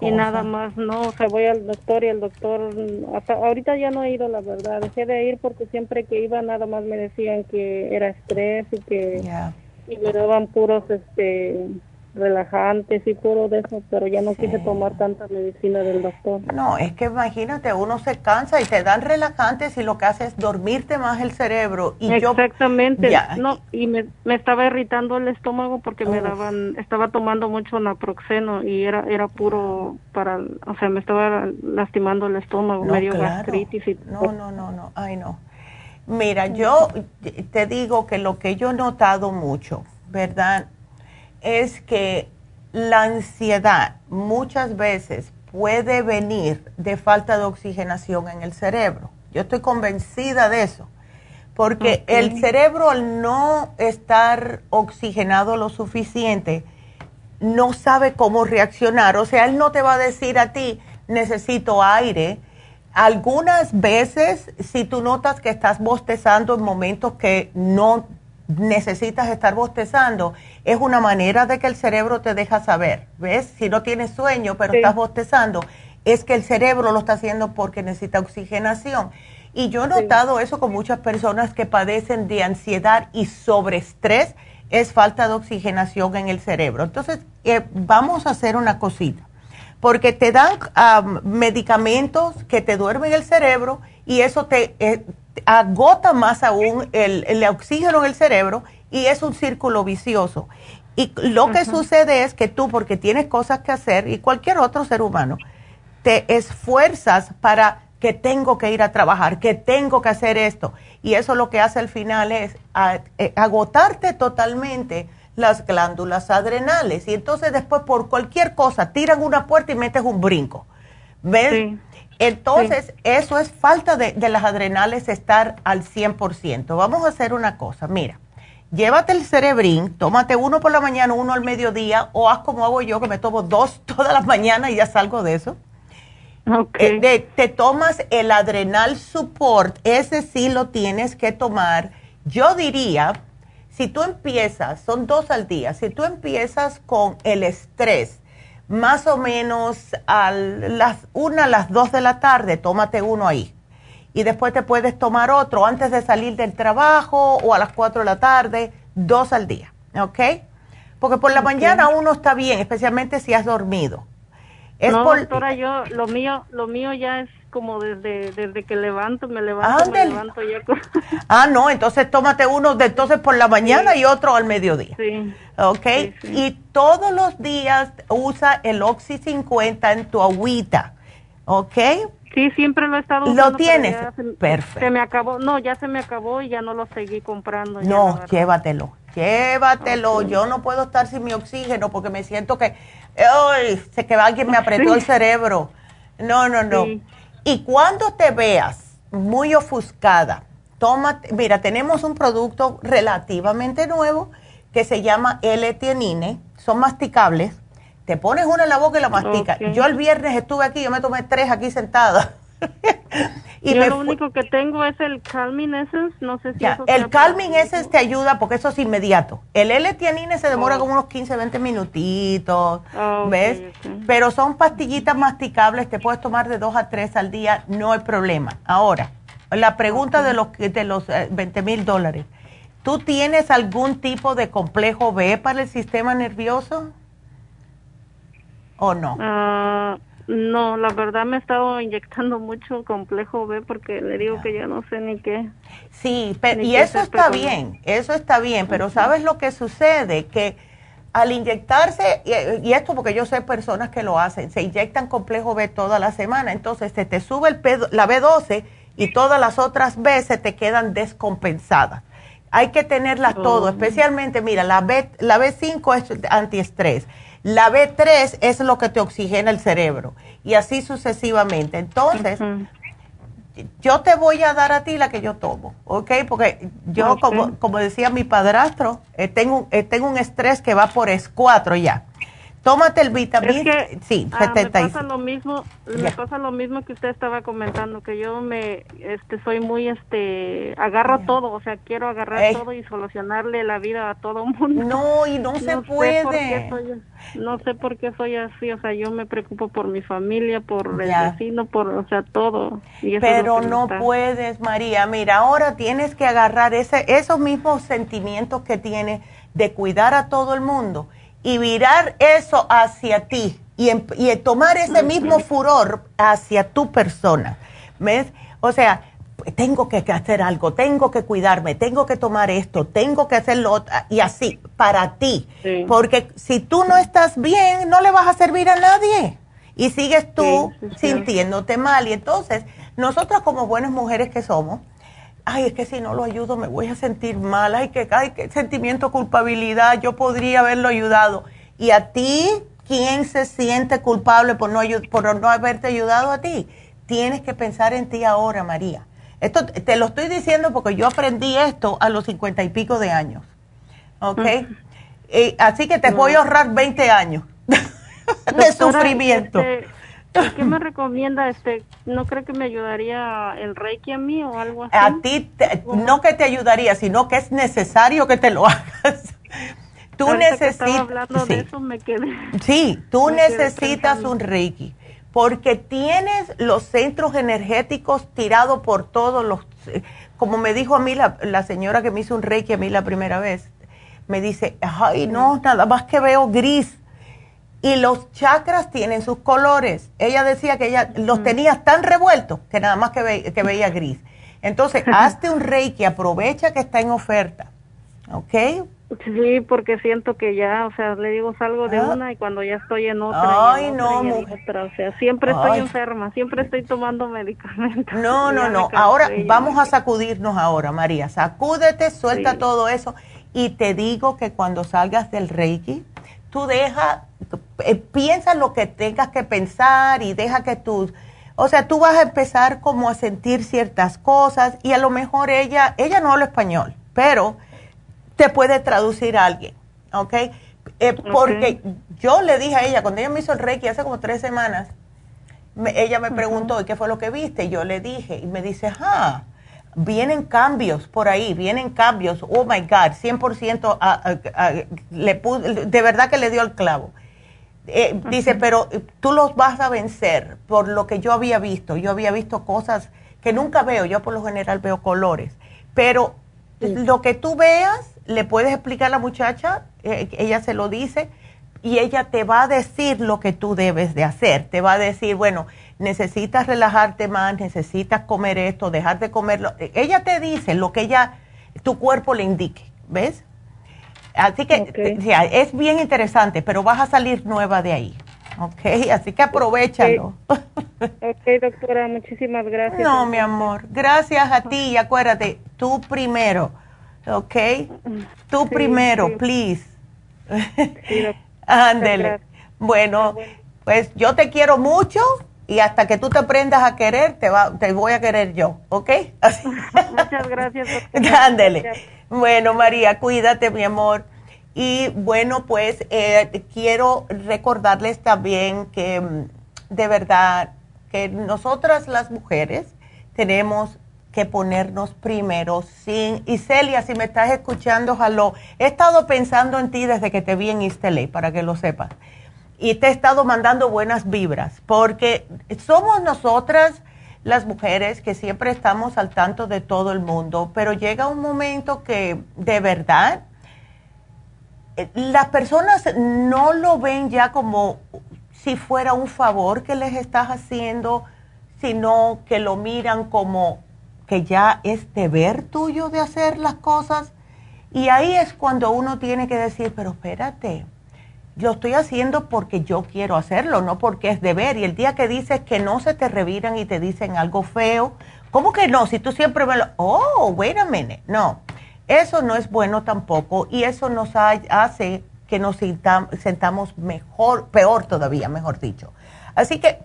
y nada más, no, o sea, voy al doctor y el doctor, hasta ahorita ya no he ido, la verdad, dejé de ir porque siempre que iba nada más me decían que era estrés y que y me daban puros, este, relajantes y puro de eso, pero ya no quise tomar tanta medicina del doctor. No, es que imagínate, uno se cansa y te dan relajantes y lo que hace es dormirte más el cerebro. Y Exactamente, no, y me, me, estaba irritando el estómago porque me daban, estaba tomando mucho naproxeno y era era puro para, o sea, me estaba lastimando el estómago, medio gastritis y No, no, no, no, ay no. Mira, yo te digo que lo que yo he notado mucho, ¿verdad? Es que la ansiedad muchas veces puede venir de falta de oxigenación en el cerebro. Yo estoy convencida de eso, porque el cerebro al no estar oxigenado lo suficiente, no sabe cómo reaccionar. O sea, él no te va a decir a ti, necesito aire. Algunas veces, si tú notas que estás bostezando en momentos que no necesitas estar bostezando, es una manera de que el cerebro te deja saber, ¿ves? Si no tienes sueño, pero estás bostezando, es que el cerebro lo está haciendo porque necesita oxigenación. Y yo he notado eso con muchas personas que padecen de ansiedad y sobreestrés, es falta de oxigenación en el cerebro. Entonces, eh, vamos a hacer una cosita, porque te dan medicamentos que te duermen el cerebro y eso te, eh, agota más aún el, el, oxígeno en el cerebro y es un círculo vicioso. Y lo que sucede es que tú, porque tienes cosas que hacer, y cualquier otro ser humano, te esfuerzas para que tengo que ir a trabajar, que tengo que hacer esto. Y eso lo que hace al final es eh, agotarte totalmente las glándulas adrenales. Y entonces después por cualquier cosa tiran una puerta y metes un brinco. ¿Ves? Entonces, eso es falta de, las adrenales estar al 100%. Vamos a hacer una cosa, mira, llévate el cerebrín, tómate uno por la mañana, uno al mediodía, o haz como hago yo, que me tomo dos todas las mañanas y ya salgo de eso. Okay. Eh, te tomas el adrenal support, ese sí lo tienes que tomar. Yo diría, si tú empiezas, son dos al día, si tú empiezas con el estrés, más o menos a las una, a las dos de la tarde, tómate uno ahí. Y después te puedes tomar otro antes de salir del trabajo o a las cuatro de la tarde, dos al día, ¿ok? Porque por la mañana uno está bien, especialmente si has dormido. Es no, doctora, yo, lo mío, lo mío ya es como desde desde que levanto, me levanto, me levanto ya. ah, no, entonces tómate uno de entonces por la mañana y otro al mediodía. Sí. ¿Ok? y todos los días usa el Oxy 50 en tu agüita. ¿Ok? Sí, siempre lo he estado usando. ¿Lo tienes? Perfecto. Se me acabó, no, ya se me acabó y ya no lo seguí comprando. No, llévatelo, llévatelo. Yo no puedo estar sin mi oxígeno porque me siento que, ay, se que alguien me apretó el cerebro. No, no, no. Y cuando te veas muy ofuscada, toma, mira, tenemos un producto relativamente nuevo que se llama L-Tianine, son masticables te pones una en la boca y la masticas. Yo el viernes estuve aquí, yo me tomé tres aquí sentada. Y yo lo único que tengo es el Calming Essence, no sé si ya, El Calming Essence te ayuda porque eso es inmediato. El L-tianine se demora oh. como unos 15, 20 minutitos, ¿ves? Pero son pastillitas masticables, te puedes tomar de dos a tres al día, no hay problema. Ahora, la pregunta de los, de los 20 eh, mil dólares. ¿Tú tienes algún tipo de complejo B para el sistema nervioso? ¿O no? Ah, no, la verdad me he estado inyectando mucho complejo B porque le digo que ya no sé ni qué. Sí, y eso está bien, eso está bien, pero ¿sabes lo que sucede? Que al inyectarse, y, esto porque yo sé personas que lo hacen, se inyectan complejo B toda la semana, entonces se te sube el la B12 y todas las otras B se te quedan descompensadas. Hay que tenerlas todo, oh. especialmente, mira, la, B, la B5 es antiestrés la B3 es lo que te oxigena el cerebro y así sucesivamente. Entonces, yo te voy a dar a ti la que yo tomo, ¿ok? Porque yo, como, como decía mi padrastro, eh, tengo, eh, tengo un estrés que va por S4 ya. Tómate el vitamina. sí, ah, Me pasa lo mismo, me pasa lo mismo que usted estaba comentando, que yo me, este, soy muy, este, agarro todo, o sea, quiero agarrar todo y solucionarle la vida a todo mundo. No, y no, se puede. no sé por qué soy así, o sea, yo me preocupo por mi familia, por el vecino, por, o sea, todo. Pero no puedes, María. Mira, ahora tienes que agarrar ese, esos mismos sentimientos que tienes de cuidar a todo el mundo y virar eso hacia ti y, y tomar ese mismo furor hacia tu persona. ¿Ves? O sea, tengo que hacer algo, tengo que cuidarme, tengo que tomar esto, tengo que hacerlo y así, para ti. Porque si tú no estás bien, no le vas a servir a nadie. Y sigues tú sintiéndote mal. Y entonces, nosotras como buenas mujeres que somos, ay, es que si no lo ayudo me voy a sentir mal, ay, que, ay, qué sentimiento de culpabilidad, yo podría haberlo ayudado. Y a ti, ¿quién se siente culpable por no, por no haberte ayudado a ti? Tienes que pensar en ti ahora, María. Esto te lo estoy diciendo porque yo aprendí esto a los cincuenta y pico de años. ¿Ok? así que te voy a ahorrar 20 años de sufrimiento. Este, ¿Qué me recomienda? Este, ¿No cree que me ayudaría el Reiki a mí o algo así? A ti, no que te ayudaría, sino que es necesario que te lo hagas. Tú necesitas. Sí. Sí, tú necesitas un Reiki porque tienes los centros energéticos tirados por todos los. Como me dijo a mí la, la señora que me hizo un Reiki a mí la primera vez, me dice, ay, no, nada más que veo gris y los chakras tienen sus colores. Ella decía que ella los tenía tan revueltos que nada más que, que veía gris. Entonces, hazte un reiki, aprovecha que está en oferta. ¿Ok? Sí, porque siento que ya, o sea, le digo salgo de ah. una y cuando ya estoy en otra. Ay, no, otra, o sea, siempre estoy enferma, siempre estoy tomando medicamentos. No, no, no. Ahora vamos a sacudirnos ahora, María. Sacúdete, suelta todo eso y te digo que cuando salgas del Reiki, tú deja, eh, piensa lo que tengas que pensar y deja que tú, o sea, tú vas a empezar como a sentir ciertas cosas y a lo mejor ella, ella no habla español, pero te puede traducir a alguien, ¿ok? Eh, porque yo le dije a ella, cuando ella me hizo el Reiki hace como tres semanas, ella me preguntó, ¿qué fue lo que viste? Y yo le dije, y me dice, ah, vienen cambios por ahí, vienen cambios, oh my God, 100% le de verdad que le dio el clavo. Eh, dice, pero tú los vas a vencer por lo que yo había visto. Yo había visto cosas que nunca veo, yo por lo general veo colores, pero lo que tú veas, le puedes explicar a la muchacha, eh, ella se lo dice, y ella te va a decir lo que tú debes de hacer. Te va a decir, bueno, necesitas relajarte más, necesitas comer esto, dejar de comerlo. Ella te dice lo que ella, tu cuerpo le indique, ¿ves? Así que es bien interesante, pero vas a salir nueva de ahí. Ok, así que aprovechalo. Ok, doctora, muchísimas gracias. No, mi amor, gracias a ti y acuérdate, tú primero, ok, tú primero, please. Ándele. Bueno, pues yo te quiero mucho y hasta que tú te aprendas a querer, te, va, te voy a querer yo, ¿ok? Muchas gracias. Ándele. Bueno, María, cuídate, mi amor. Y bueno, pues eh, quiero recordarles también que mm, de verdad que nosotras las mujeres tenemos que ponernos primero sin... Y Celia, si me estás escuchando, jaló. He estado pensando en ti desde que te vi en Isteley, para que lo sepas. Y te he estado mandando buenas vibras, porque somos nosotras las mujeres que siempre estamos al tanto de todo el mundo, pero llega un momento que de verdad eh, las personas no lo ven ya como si fuera un favor que les estás haciendo, sino que lo miran como que ya es deber tuyo de hacer las cosas. Y ahí es cuando uno tiene que decir, pero espérate, lo estoy haciendo porque yo quiero hacerlo, no porque es deber. Y el día que dices que no se te reviran y te dicen algo feo, ¿cómo que no? Si tú siempre me lo... Oh, wait a minute. No, eso no es bueno tampoco y eso nos hace que nos sentamos mejor, peor todavía, mejor dicho. Así que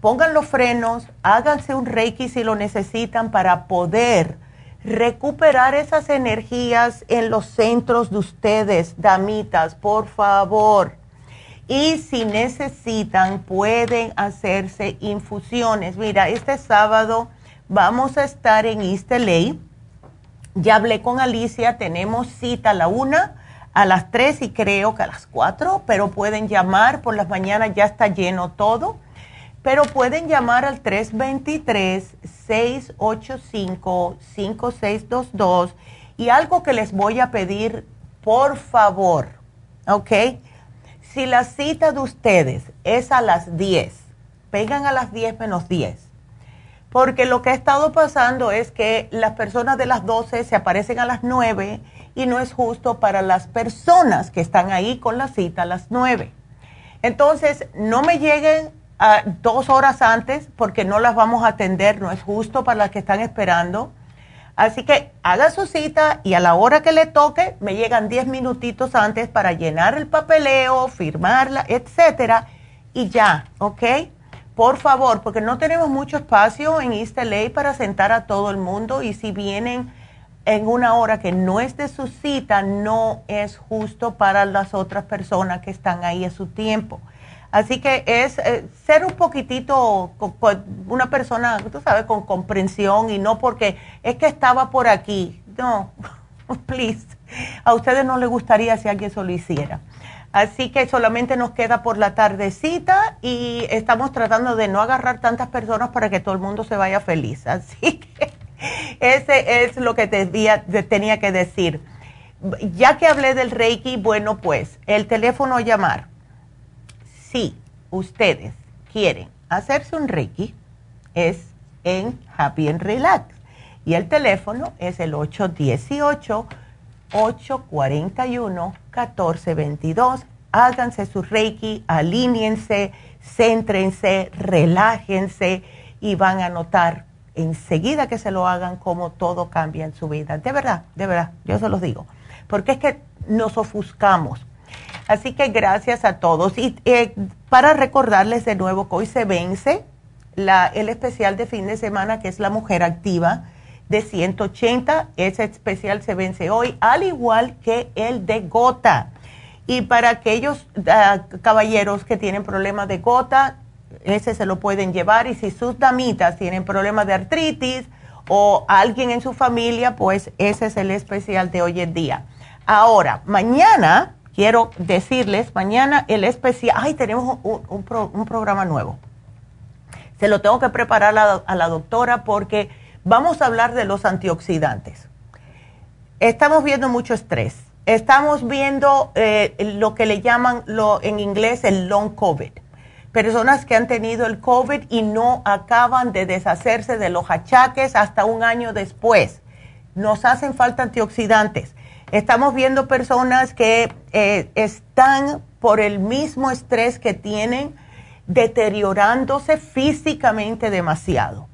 pongan los frenos, háganse un reiki si lo necesitan para poder recuperar esas energías en los centros de ustedes, damitas, por favor. Y si necesitan, pueden hacerse infusiones. Mira, este sábado vamos a estar en LA. Ya hablé con Alicia, tenemos cita a la una, a las tres y creo que a las cuatro, pero pueden llamar por las mañanas, ya está lleno todo pero pueden llamar al 323-685-5622 y algo que les voy a pedir, por favor, ¿ok? Si la cita de ustedes es a las 10, vengan a las 10 menos 10. Porque lo que ha estado pasando es que las personas de las 12 se aparecen a las 9 y no es justo para las personas que están ahí con la cita a las 9. Entonces, no me lleguen dos horas antes porque no las vamos a atender, no es justo para las que están esperando. Así que haga su cita y a la hora que le toque me llegan 10 minutitos antes para llenar el papeleo, firmarla, etcétera, y ya, ¿ok? Por favor, porque no tenemos mucho espacio en East LA para sentar a todo el mundo y si vienen en una hora que no es de su cita, no es justo para las otras personas que están ahí a su tiempo. Así que es eh, ser un poquitito una persona, tú sabes, con comprensión y no porque es que estaba por aquí. No, please. A ustedes no les gustaría si alguien se lo hiciera. Así que solamente nos queda por la tardecita y estamos tratando de no agarrar tantas personas para que todo el mundo se vaya feliz. Así que ese es lo que tenía que decir. Ya que hablé del Reiki, bueno, pues el teléfono a llamar si ustedes quieren hacerse un Reiki, es en Happy and Relax. Y el teléfono es el 818-841-1422. Háganse su Reiki, alíñense, céntrense, relájense y van a notar enseguida que se lo hagan como todo cambia en su vida. De verdad, de verdad, yo se los digo. Porque es que nos ofuscamos Así que gracias a todos. Y eh, para recordarles de nuevo que hoy se vence la, el especial de fin de semana que es la mujer activa de 180. Ese especial se vence hoy, al igual que el de gota. Y para aquellos ah, caballeros que tienen problemas de gota, ese se lo pueden llevar. Y si sus damitas tienen problemas de artritis o alguien en su familia, pues ese es el especial de hoy en día. Ahora, mañana quiero decirles, mañana el especial, ay, tenemos un, programa nuevo. Se lo tengo que preparar a la, doctora porque vamos a hablar de los antioxidantes. Estamos viendo mucho estrés. Estamos viendo eh, lo que le llaman en inglés el long COVID. personas que han tenido el COVID y no acaban de deshacerse de los achaques hasta un año después. Nos hacen falta antioxidantes. Estamos viendo personas que eh, están por el mismo estrés que tienen, deteriorándose físicamente demasiado.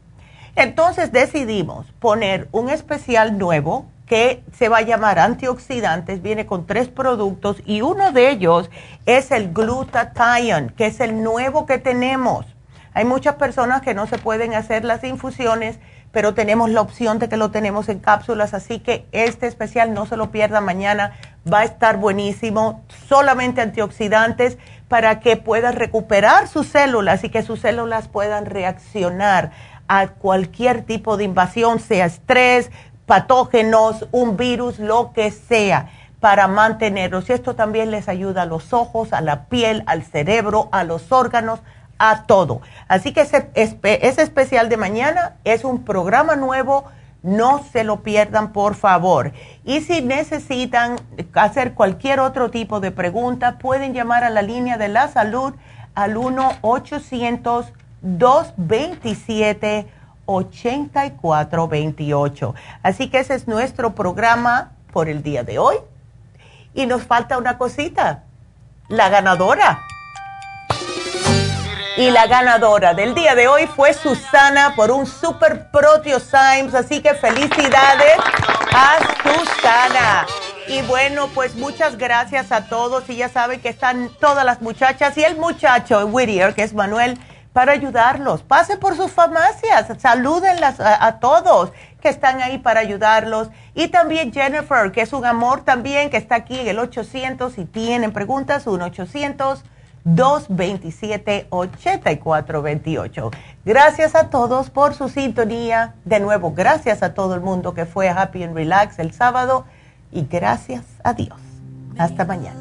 Entonces decidimos poner un especial nuevo que se va a llamar antioxidantes, viene con tres productos y uno de ellos es el glutathione, que es el nuevo que tenemos. Hay muchas personas que no se pueden hacer las infusiones, pero tenemos la opción de que lo tenemos en cápsulas, así que este especial no se lo pierda mañana, va a estar buenísimo, solamente antioxidantes para que pueda recuperar sus células y que sus células puedan reaccionar a cualquier tipo de invasión, sea estrés, patógenos, un virus, lo que sea, para mantenerlos. Y esto también les ayuda a los ojos, a la piel, al cerebro, a los órganos, a todo. Así que ese, ese especial de mañana es un programa nuevo. No se lo pierdan, por favor. Y si necesitan hacer cualquier otro tipo de pregunta, pueden llamar a la línea de la salud al 1-800-227 8428. Así que ese es nuestro programa por el día de hoy. Y nos falta una cosita, la ganadora. Y la ganadora del día de hoy fue Susana por un Super Symes. Así que felicidades a Susana. Y bueno, pues muchas gracias a todos. Y ya saben que están todas las muchachas y el muchacho Whittier, que es Manuel para ayudarlos. Pase por sus farmacias, salúdenlas a, todos que están ahí para ayudarlos. Y también Jennifer, que es un amor también, que está aquí en el 800. Si tienen preguntas, 1-800-227-8428. Gracias a todos por su sintonía. De nuevo, gracias a todo el mundo que fue Happy and Relax el sábado. Y gracias a Dios. Hasta mañana.